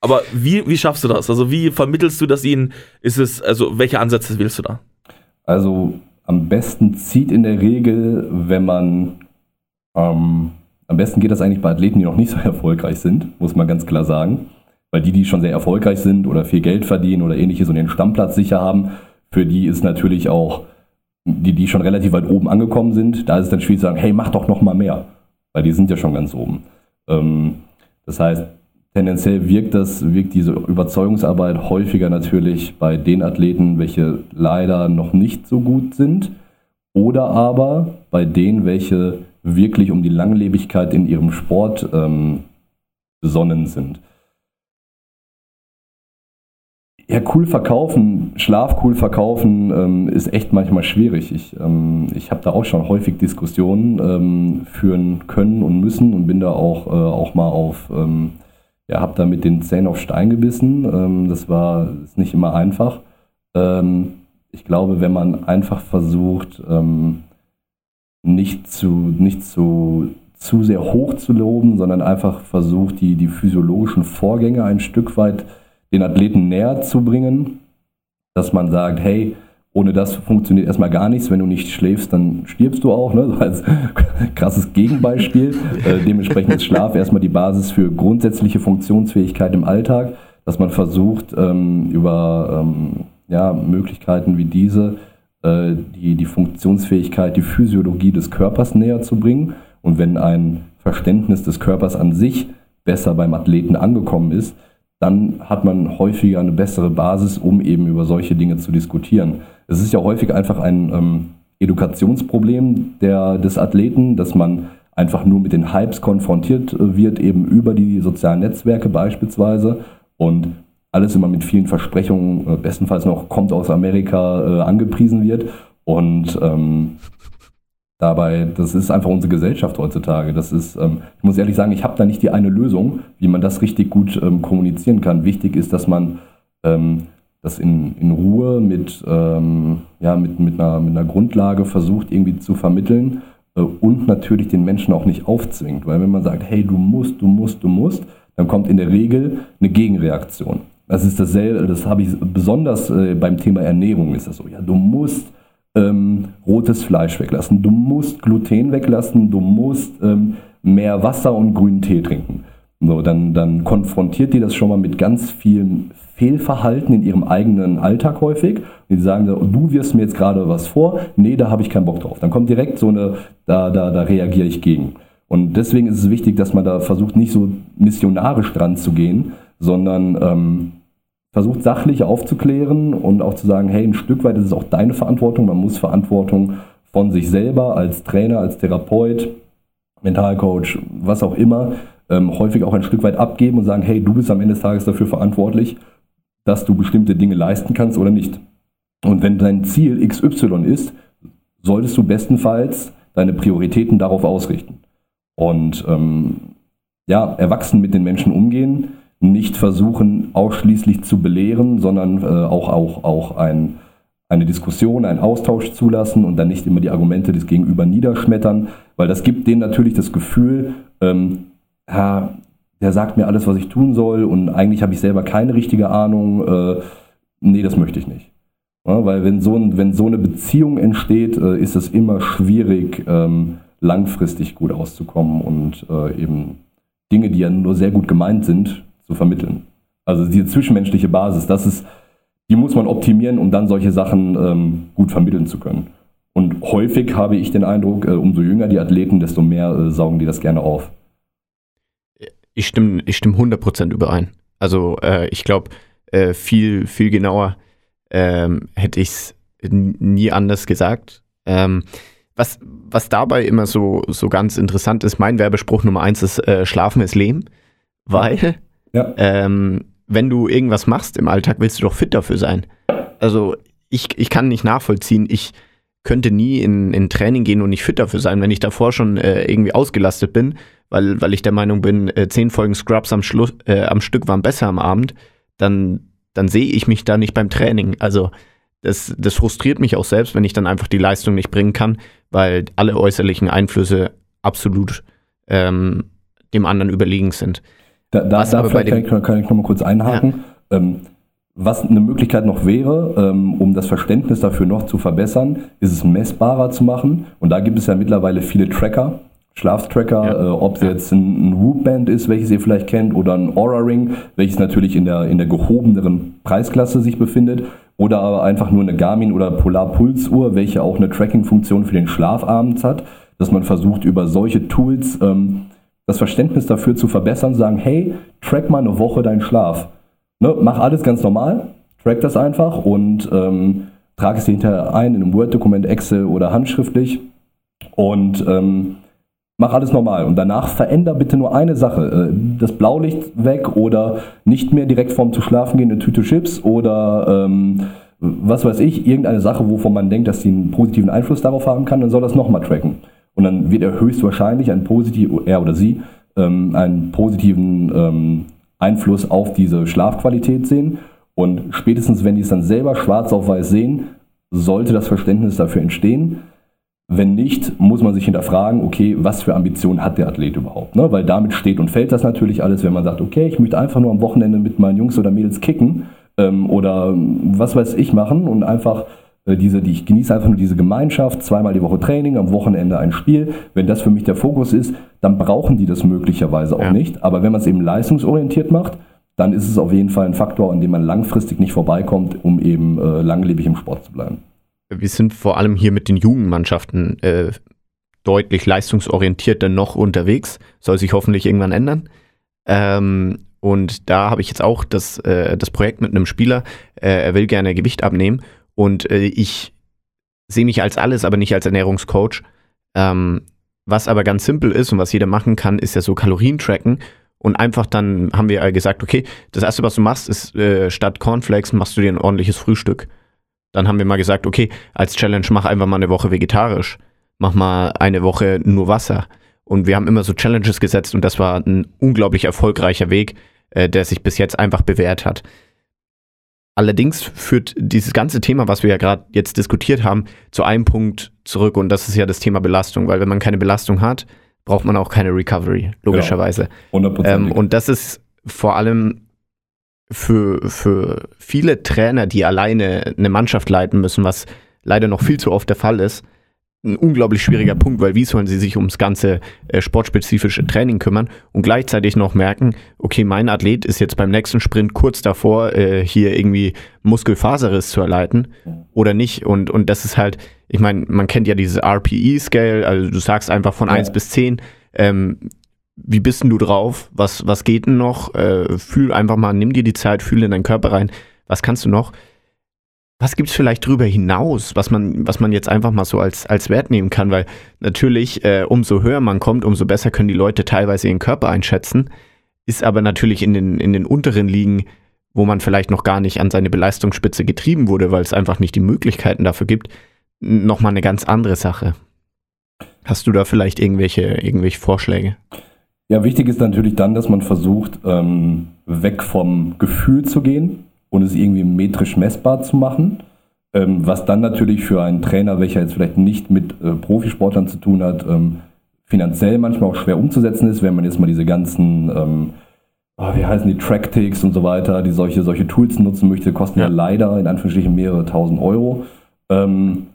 aber wie, wie schaffst du das? Also wie vermittelst du das ihnen? Ist es, also welche Ansätze wählst du da? Also am besten zieht in der Regel, wenn man, ähm, am besten geht das eigentlich bei Athleten, die noch nicht so erfolgreich sind, muss man ganz klar sagen. Weil die, die schon sehr erfolgreich sind oder viel Geld verdienen oder ähnliches und den Stammplatz sicher haben, für die ist natürlich auch, die, die schon relativ weit oben angekommen sind, da ist es dann schwierig zu sagen, hey, mach doch noch mal mehr. Weil die sind ja schon ganz oben. Ähm, das heißt, tendenziell wirkt das, wirkt diese Überzeugungsarbeit häufiger natürlich bei den Athleten, welche leider noch nicht so gut sind, oder aber bei denen, welche wirklich um die Langlebigkeit in ihrem Sport ähm, besonnen sind. Ja, cool verkaufen, Schlaf cool verkaufen ähm, ist echt manchmal schwierig. Ich, ähm, ich habe da auch schon häufig Diskussionen ähm, führen können und müssen und bin da auch, äh, auch mal auf, ähm, ja, habe da mit den Zähnen auf Stein gebissen. Ähm, das war ist nicht immer einfach. Ähm, ich glaube, wenn man einfach versucht, nicht zu, nicht zu, zu sehr hoch zu loben, sondern einfach versucht, die, die physiologischen Vorgänge ein Stück weit den Athleten näher zu bringen, dass man sagt, hey, ohne das funktioniert erstmal gar nichts. Wenn du nicht schläfst, dann stirbst du auch. Ne? So als krasses Gegenbeispiel. Äh, dementsprechend ist Schlaf erstmal die Basis für grundsätzliche Funktionsfähigkeit im Alltag, dass man versucht, ähm, über ähm, ja, Möglichkeiten wie diese die, die Funktionsfähigkeit, die Physiologie des Körpers näher zu bringen. Und wenn ein Verständnis des Körpers an sich besser beim Athleten angekommen ist, dann hat man häufiger eine bessere Basis, um eben über solche Dinge zu diskutieren. Es ist ja häufig einfach ein ähm, Edukationsproblem der, des Athleten, dass man einfach nur mit den Hypes konfrontiert äh, wird, eben über die sozialen Netzwerke beispielsweise und alles immer mit vielen Versprechungen, äh, bestenfalls noch kommt aus Amerika, äh, angepriesen wird. Und ähm, dabei, das ist einfach unsere Gesellschaft heutzutage. Das ist, ähm, ich muss ehrlich sagen, ich habe da nicht die eine Lösung, wie man das richtig gut ähm, kommunizieren kann. Wichtig ist, dass man ähm, das in, in Ruhe mit, ähm, ja, mit, mit, einer, mit einer Grundlage versucht irgendwie zu vermitteln äh, und natürlich den Menschen auch nicht aufzwingt. Weil wenn man sagt, hey, du musst, du musst, du musst, dann kommt in der Regel eine Gegenreaktion. Das ist dasselbe, das habe ich besonders äh, beim Thema Ernährung ist das so. Ja, du musst ähm, rotes Fleisch weglassen, du musst Gluten weglassen, du musst ähm, mehr Wasser und grünen Tee trinken. So, dann, dann konfrontiert die das schon mal mit ganz vielen Fehlverhalten in ihrem eigenen Alltag häufig. Und die sagen, du wirst mir jetzt gerade was vor, nee, da habe ich keinen Bock drauf. Dann kommt direkt so eine, da, da, da reagiere ich gegen. Und deswegen ist es wichtig, dass man da versucht, nicht so missionarisch dran zu gehen, sondern ähm, versucht sachlich aufzuklären und auch zu sagen, hey, ein Stück weit ist es auch deine Verantwortung. Man muss Verantwortung von sich selber als Trainer, als Therapeut, Mentalcoach, was auch immer, ähm, häufig auch ein Stück weit abgeben und sagen, hey, du bist am Ende des Tages dafür verantwortlich, dass du bestimmte Dinge leisten kannst oder nicht. Und wenn dein Ziel XY ist, solltest du bestenfalls deine Prioritäten darauf ausrichten. Und ähm, ja, erwachsen mit den Menschen umgehen, nicht versuchen, ausschließlich zu belehren, sondern äh, auch, auch, auch ein, eine Diskussion, einen Austausch zulassen und dann nicht immer die Argumente des Gegenüber niederschmettern, weil das gibt denen natürlich das Gefühl, ähm, ja, der sagt mir alles, was ich tun soll und eigentlich habe ich selber keine richtige Ahnung. Äh, nee, das möchte ich nicht. Ja, weil wenn so, ein, wenn so eine Beziehung entsteht, äh, ist es immer schwierig, ähm, langfristig gut auszukommen und äh, eben Dinge, die ja nur sehr gut gemeint sind, zu vermitteln. Also diese zwischenmenschliche Basis, das ist, die muss man optimieren, um dann solche Sachen ähm, gut vermitteln zu können. Und häufig habe ich den Eindruck, äh, umso jünger die Athleten, desto mehr äh, saugen die das gerne auf. Ich stimme, ich stimme 100% überein. Also äh, ich glaube, äh, viel, viel genauer ähm, hätte ich es nie anders gesagt. Ähm, was, was dabei immer so, so ganz interessant ist, mein Werbespruch Nummer eins ist, äh, Schlafen ist Lehm, weil Ja. ähm, wenn du irgendwas machst im Alltag, willst du doch fit dafür sein. Also ich, ich kann nicht nachvollziehen, ich könnte nie in, in Training gehen und nicht fit dafür sein, wenn ich davor schon äh, irgendwie ausgelastet bin, weil, weil ich der Meinung bin, äh, zehn Folgen Scrubs am, Schluss, äh, am Stück waren besser am Abend, dann, dann sehe ich mich da nicht beim Training. Also das, das frustriert mich auch selbst, wenn ich dann einfach die Leistung nicht bringen kann, weil alle äußerlichen Einflüsse absolut ähm, dem anderen überlegen sind. Da, da, da vielleicht kann, ich- kann ich noch mal kurz einhaken. Ähm, was eine Möglichkeit noch wäre, ähm, um das Verständnis dafür noch zu verbessern, ist es messbarer zu machen. Und da gibt es ja mittlerweile viele Tracker, Schlaftracker, Ja. äh, ob es jetzt ein, ein Whoop-Band ist, welches ihr vielleicht kennt, oder ein Aura-Ring, welches natürlich in der, in der gehobeneren Preisklasse sich befindet. Oder aber einfach nur eine Garmin- oder Polar-Pulsuhr, welche auch eine Tracking-Funktion für den Schlaf abends hat, dass man versucht, über solche Tools ähm, das Verständnis dafür zu verbessern, sagen, hey, track mal eine Woche deinen Schlaf. Ne, mach alles ganz normal, track das einfach und ähm, trage es dir hinterher ein in einem Word-Dokument, Excel oder handschriftlich und ähm, mach alles normal. Und danach veränder bitte nur eine Sache. Äh, das Blaulicht weg oder nicht mehr direkt vorm zu schlafen gehen eine Tüte Chips oder ähm, was weiß ich, irgendeine Sache, wovon man denkt, dass die einen positiven Einfluss darauf haben kann, dann soll das nochmal tracken. Und dann wird er höchstwahrscheinlich einen positiven, er oder sie, ähm, einen positiven ähm, Einfluss auf diese Schlafqualität sehen. Und spätestens, wenn die es dann selber schwarz auf weiß sehen, sollte das Verständnis dafür entstehen. Wenn nicht, muss man sich hinterfragen, okay, was für Ambitionen hat der Athlet überhaupt? Ne? Weil damit steht und fällt das natürlich alles, wenn man sagt, okay, ich möchte einfach nur am Wochenende mit meinen Jungs oder Mädels kicken ähm, oder was weiß ich machen und einfach diese, die ich genieße einfach nur diese Gemeinschaft, zweimal die Woche Training, am Wochenende ein Spiel. Wenn das für mich der Fokus ist, dann brauchen die das möglicherweise auch Ja. nicht. Aber wenn man es eben leistungsorientiert macht, dann ist es auf jeden Fall ein Faktor, an dem man langfristig nicht vorbeikommt, um eben äh, langlebig im Sport zu bleiben. Wir sind vor allem hier mit den Jugendmannschaften äh, deutlich leistungsorientierter noch unterwegs. Soll sich hoffentlich irgendwann ändern. Ähm, und da habe ich jetzt auch das, äh, das Projekt mit einem Spieler. Äh, er will gerne Gewicht abnehmen. Und äh, ich sehe mich als alles, aber nicht als Ernährungscoach. Ähm, was aber ganz simpel ist und was jeder machen kann, ist ja so Kalorien tracken. Und einfach dann haben wir gesagt, okay, das erste, was du machst, ist äh, statt Cornflakes machst du dir ein ordentliches Frühstück. Dann haben wir mal gesagt, okay, als Challenge mach einfach mal eine Woche vegetarisch. Mach mal eine Woche nur Wasser. Und wir haben immer so Challenges gesetzt und das war ein unglaublich erfolgreicher Weg, äh, der sich bis jetzt einfach bewährt hat. Allerdings führt dieses ganze Thema, was wir ja gerade jetzt diskutiert haben, zu einem Punkt zurück und das ist ja das Thema Belastung, weil wenn man keine Belastung hat, braucht man auch keine Recovery, logischerweise. 100%. Ähm, und das ist vor allem für, für viele Trainer, die alleine eine Mannschaft leiten müssen, was leider noch viel zu oft der Fall ist, ein unglaublich schwieriger Punkt, weil wie sollen sie sich ums ganze äh, sportspezifische Training kümmern und gleichzeitig noch merken, okay, mein Athlet ist jetzt beim nächsten Sprint kurz davor, äh, hier irgendwie Muskelfaserriss zu erleiden oder nicht. Und, und das ist halt, ich meine, man kennt ja dieses RPE-Scale, also du sagst einfach von Ja. 1 bis 10, ähm, wie bist denn du drauf? Was, was geht denn noch? Äh, fühl einfach mal, nimm dir die Zeit, fühl in deinen Körper rein. Was kannst du noch? Was gibt es vielleicht drüber hinaus, was man, was man jetzt einfach mal so als, als Wert nehmen kann? Weil natürlich, äh, umso höher man kommt, umso besser können die Leute teilweise ihren Körper einschätzen. Ist aber natürlich in den, in den unteren Ligen, wo man vielleicht noch gar nicht an seine Beleistungsspitze getrieben wurde, weil es einfach nicht die Möglichkeiten dafür gibt, nochmal eine ganz andere Sache. Hast du da vielleicht irgendwelche, irgendwelche Vorschläge? Ja, wichtig ist natürlich dann, dass man versucht, ähm, weg vom Gefühl zu gehen und es irgendwie metrisch messbar zu machen. Ähm, was dann natürlich für einen Trainer, welcher jetzt vielleicht nicht mit äh, Profisportlern zu tun hat, ähm, finanziell manchmal auch schwer umzusetzen ist, wenn man jetzt mal diese ganzen, ähm, oh, wie heißen die, Tractics und so weiter, die solche, solche Tools nutzen möchte, kosten ja, Ja. leider in Anführungsstrichen mehrere tausend Euro. Ähm,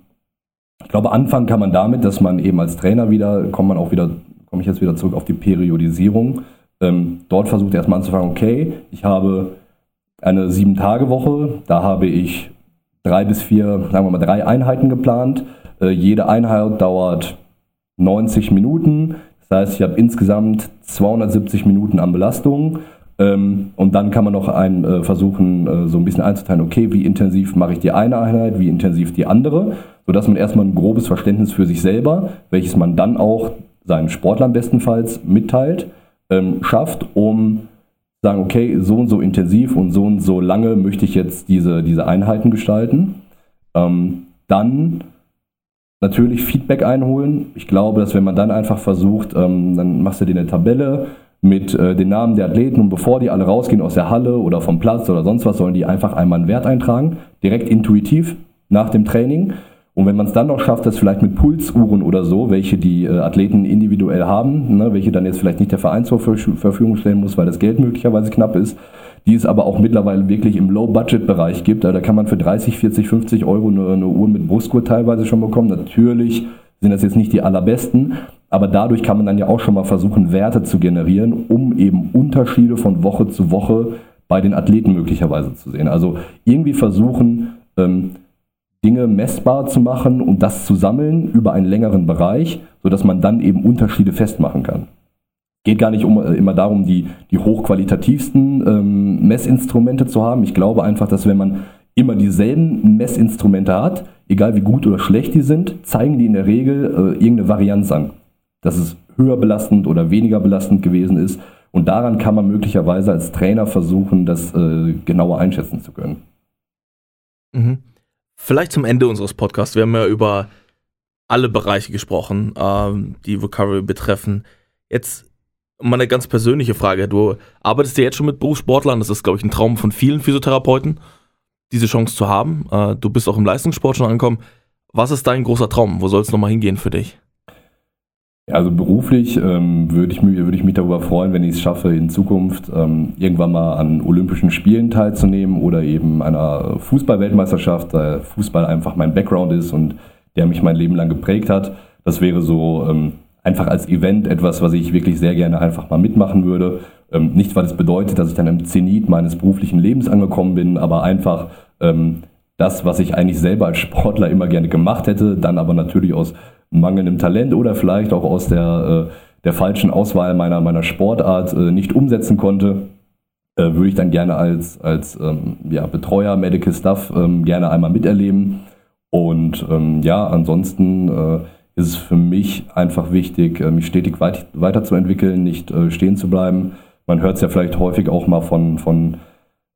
ich glaube, anfangen kann man damit, dass man eben als Trainer wieder, kommt man auch wieder, komme ich jetzt wieder zurück auf die Periodisierung, ähm, dort versucht erstmal anzufangen, okay, ich habe eine Sieben-Tage-Woche, da habe ich drei bis vier, sagen wir mal drei Einheiten geplant. Äh, jede Einheit dauert 90 Minuten. Das heißt, ich habe insgesamt 270 Minuten an Belastung. Ähm, und dann kann man noch ein, äh, versuchen, äh, so ein bisschen einzuteilen, okay, wie intensiv mache ich die eine Einheit, wie intensiv die andere, sodass man erstmal ein grobes Verständnis für sich selber, welches man dann auch seinen Sportlern bestenfalls mitteilt, ähm, schafft, um sagen, okay, so und so intensiv und so und so lange möchte ich jetzt diese, diese Einheiten gestalten. Ähm, dann natürlich Feedback einholen. Ich glaube, dass wenn man dann einfach versucht, ähm, dann machst du dir eine Tabelle mit äh, den Namen der Athleten und bevor die alle rausgehen aus der Halle oder vom Platz oder sonst was, sollen die einfach einmal einen Wert eintragen, direkt intuitiv nach dem Training. Und wenn man es dann noch schafft, das vielleicht mit Pulsuhren oder so, welche die äh, Athleten individuell haben, ne, welche dann jetzt vielleicht nicht der Verein zur Verfügung stellen muss, weil das Geld möglicherweise knapp ist, die es aber auch mittlerweile wirklich im Low-Budget-Bereich gibt. Da kann man für 30, 40, 50 Euro eine, eine Uhr mit Brustgurt teilweise schon bekommen. Natürlich sind das jetzt nicht die allerbesten, aber dadurch kann man dann ja auch schon mal versuchen, Werte zu generieren, um eben Unterschiede von Woche zu Woche bei den Athleten möglicherweise zu sehen. Also irgendwie versuchen, ähm, Dinge messbar zu machen und das zu sammeln über einen längeren Bereich, sodass man dann eben Unterschiede festmachen kann geht gar nicht um, äh, immer darum, die, die hochqualitativsten ähm, Messinstrumente zu haben. Ich glaube einfach, dass wenn man immer dieselben Messinstrumente hat, egal wie gut oder schlecht die sind, zeigen die in der Regel äh, irgendeine Varianz an. Dass es höher belastend oder weniger belastend gewesen ist. Und daran kann man möglicherweise als Trainer versuchen, das äh, genauer einschätzen zu können. Mhm. Vielleicht zum Ende unseres Podcasts. Wir haben ja über alle Bereiche gesprochen, ähm, die Recovery betreffen. Jetzt mal eine ganz persönliche Frage. Du arbeitest ja jetzt schon mit Berufssportlern. Das ist, glaube ich, ein Traum von vielen Physiotherapeuten, diese Chance zu haben. Äh, du bist auch im Leistungssport schon angekommen. Was ist dein großer Traum? Wo soll es nochmal hingehen für dich? Also beruflich ähm, würde ich, würd ich mich darüber freuen, wenn ich es schaffe, in Zukunft ähm, irgendwann mal an Olympischen Spielen teilzunehmen oder eben einer Fußball-Weltmeisterschaft, da Fußball einfach mein Background ist und der mich mein Leben lang geprägt hat. Das wäre so ähm, einfach als Event etwas, was ich wirklich sehr gerne einfach mal mitmachen würde. Ähm, nicht, weil es bedeutet, dass ich dann im Zenit meines beruflichen Lebens angekommen bin, aber einfach ähm, das, was ich eigentlich selber als Sportler immer gerne gemacht hätte, dann aber natürlich aus mangelndem Talent oder vielleicht auch aus der, äh, der falschen Auswahl meiner, meiner Sportart äh, nicht umsetzen konnte, äh, würde ich dann gerne als, als ähm, ja, Betreuer, Medical Staff ähm, gerne einmal miterleben. Und ähm, ja, ansonsten ist es für mich einfach wichtig, mich stetig weit, weiterzuentwickeln, nicht stehen zu bleiben. Man hört es ja vielleicht häufig auch mal von, von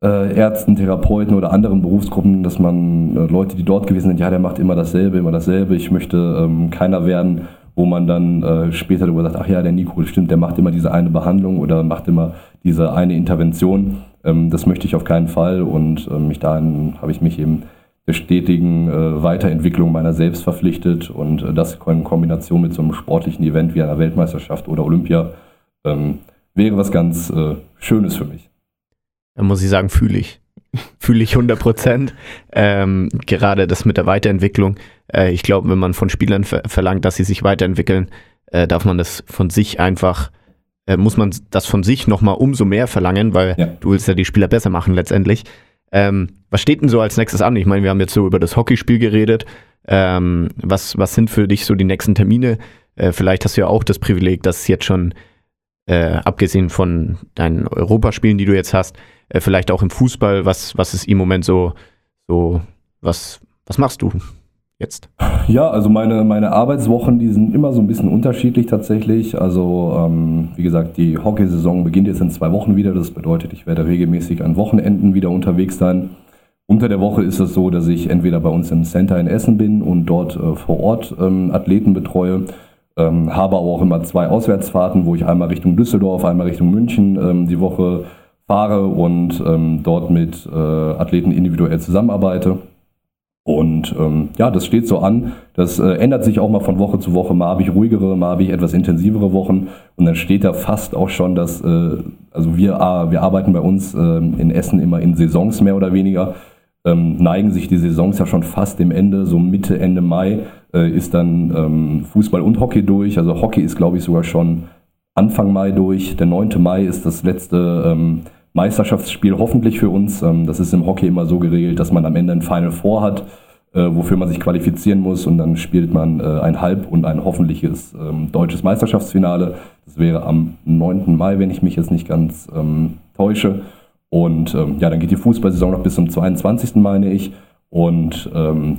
äh, Ärzten, Therapeuten oder anderen Berufsgruppen, dass man äh, Leute, die dort gewesen sind, ja, der macht immer dasselbe, immer dasselbe, ich möchte ähm, keiner werden, wo man dann äh, später darüber sagt, ach ja, der Nico, stimmt, der macht immer diese eine Behandlung oder macht immer diese eine Intervention. Ähm, das möchte ich auf keinen Fall und ähm, mich dahin habe ich mich eben der stetigen äh, Weiterentwicklung meiner selbst verpflichtet und äh, das in Kombination mit so einem sportlichen Event wie einer Weltmeisterschaft oder Olympia ähm, wäre was ganz äh, Schönes für mich. Da muss ich sagen, fühle ich. fühle ich 100 Prozent. Ähm, gerade das mit der Weiterentwicklung. Äh, ich glaube, wenn man von Spielern ver verlangt, dass sie sich weiterentwickeln, äh, darf man das von sich einfach, äh, muss man das von sich nochmal umso mehr verlangen, weil ja. du willst ja die Spieler besser machen letztendlich. Ähm, was steht denn so als nächstes an? Ich meine, wir haben jetzt so über das Hockeyspiel geredet. Ähm, was, was sind für dich so die nächsten Termine? Äh, vielleicht hast du ja auch das Privileg, dass es jetzt schon, äh, abgesehen von deinen Europaspielen, die du jetzt hast, äh, vielleicht auch im Fußball, was, was ist im Moment so, so was, was machst du? jetzt? Ja, also meine, meine Arbeitswochen, die sind immer so ein bisschen unterschiedlich tatsächlich. Also ähm, wie gesagt, die Hockeysaison beginnt jetzt in zwei Wochen wieder. Das bedeutet, ich werde regelmäßig an Wochenenden wieder unterwegs sein. Unter der Woche ist es so, dass ich entweder bei uns im Center in Essen bin und dort äh, vor Ort ähm, Athleten betreue. Ähm, habe aber auch immer zwei Auswärtsfahrten, wo ich einmal Richtung Düsseldorf, einmal Richtung München ähm, die Woche fahre und ähm, dort mit äh, Athleten individuell zusammenarbeite. Und ähm, ja, das steht so an. Das äh, ändert sich auch mal von Woche zu Woche. Mal habe ich ruhigere, mal habe ich etwas intensivere Wochen. Und dann steht da fast auch schon, dass, äh, also wir, äh, wir arbeiten bei uns äh, in Essen immer in Saisons mehr oder weniger. Ähm, neigen sich die Saisons ja schon fast dem Ende, so Mitte, Ende Mai äh, ist dann ähm, Fußball und Hockey durch. Also Hockey ist, glaube ich, sogar schon Anfang Mai durch. Der 9. Mai ist das letzte ähm, Meisterschaftsspiel hoffentlich für uns. Ähm, das ist im Hockey immer so geregelt, dass man am Ende ein Final Four hat, äh, wofür man sich qualifizieren muss und dann spielt man äh, ein Halb- und ein hoffentliches ähm, deutsches Meisterschaftsfinale. Das wäre am 9. Mai, wenn ich mich jetzt nicht ganz ähm, täusche. Und ja, dann geht die Fußballsaison noch bis zum 22. meine ich. Und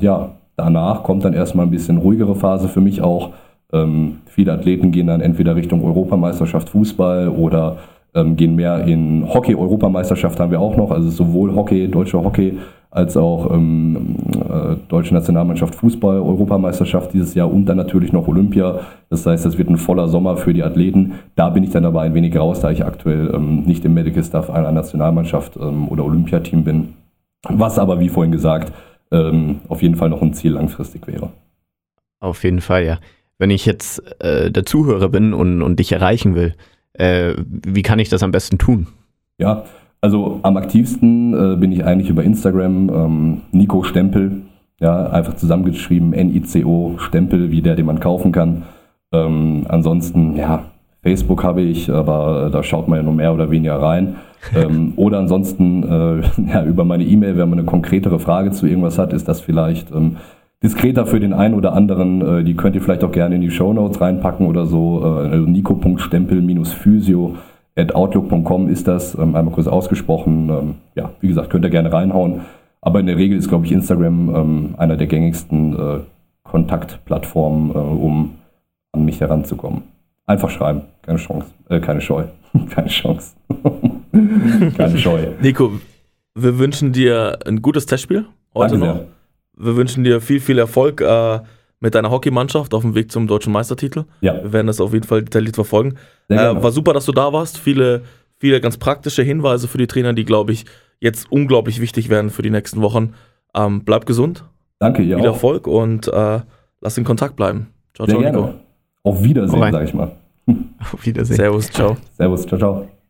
ja, danach kommt dann erstmal ein bisschen ruhigere Phase für mich auch. Viele Athleten gehen dann entweder Richtung Europameisterschaft Fußball oder ähm, gehen mehr in Hockey-Europameisterschaft haben wir auch noch, also sowohl Hockey, deutsche Hockey, als auch ähm, äh, deutsche Nationalmannschaft Fußball, Europameisterschaft dieses Jahr und dann natürlich noch Olympia. Das heißt, das wird ein voller Sommer für die Athleten. Da bin ich dann aber ein wenig raus, da ich aktuell ähm, nicht im Medical Staff einer Nationalmannschaft ähm, oder Olympiateam bin. Was aber, wie vorhin gesagt, ähm, auf jeden Fall noch ein Ziel langfristig wäre. Auf jeden Fall, ja. Wenn ich jetzt äh, der Zuhörer bin und, und dich erreichen will, äh, wie kann ich das am besten tun? Ja, also am aktivsten äh, bin ich eigentlich über Instagram, ähm, Nico Stempel, ja, einfach zusammengeschrieben, N-I-C-O Stempel, wie der, den man kaufen kann. Ähm, ansonsten, ja, Facebook habe ich, aber da schaut man ja nur mehr oder weniger rein. ähm, oder ansonsten äh, ja, über meine E-Mail, wenn man eine konkretere Frage zu irgendwas hat, ist das vielleicht ähm, diskreter für den einen oder anderen. Äh, die könnt ihr vielleicht auch gerne in die Show Notes reinpacken oder so. Äh, also nico.stempel-physio at outlook.com ist das, ähm, einmal kurz ausgesprochen. Ähm, ja, wie gesagt, könnt ihr gerne reinhauen. Aber in der Regel ist, glaube ich, Instagram ähm, einer der gängigsten äh, Kontaktplattformen, um an mich heranzukommen. Einfach schreiben, keine Chance, äh, keine Scheu, keine Chance, keine Scheu. Nico, wir wünschen dir ein gutes Testspiel heute Danke noch. sehr. Wir wünschen dir viel, viel Erfolg äh, mit deiner Hockeymannschaft auf dem Weg zum deutschen Meistertitel. Ja, Wir werden das auf jeden Fall detailliert verfolgen. Äh, war super, dass du da warst. Viele, viele ganz praktische Hinweise für die Trainer, die, glaube ich, jetzt unglaublich wichtig werden für die nächsten Wochen. Ähm, bleib gesund, Danke, ihr viel auch. Erfolg und äh, lass in Kontakt bleiben. Ciao, Sehr ciao, Nico. Auf Wiedersehen, sage ich mal. Auf Wiedersehen. Servus, ciao. Servus, ciao, ciao.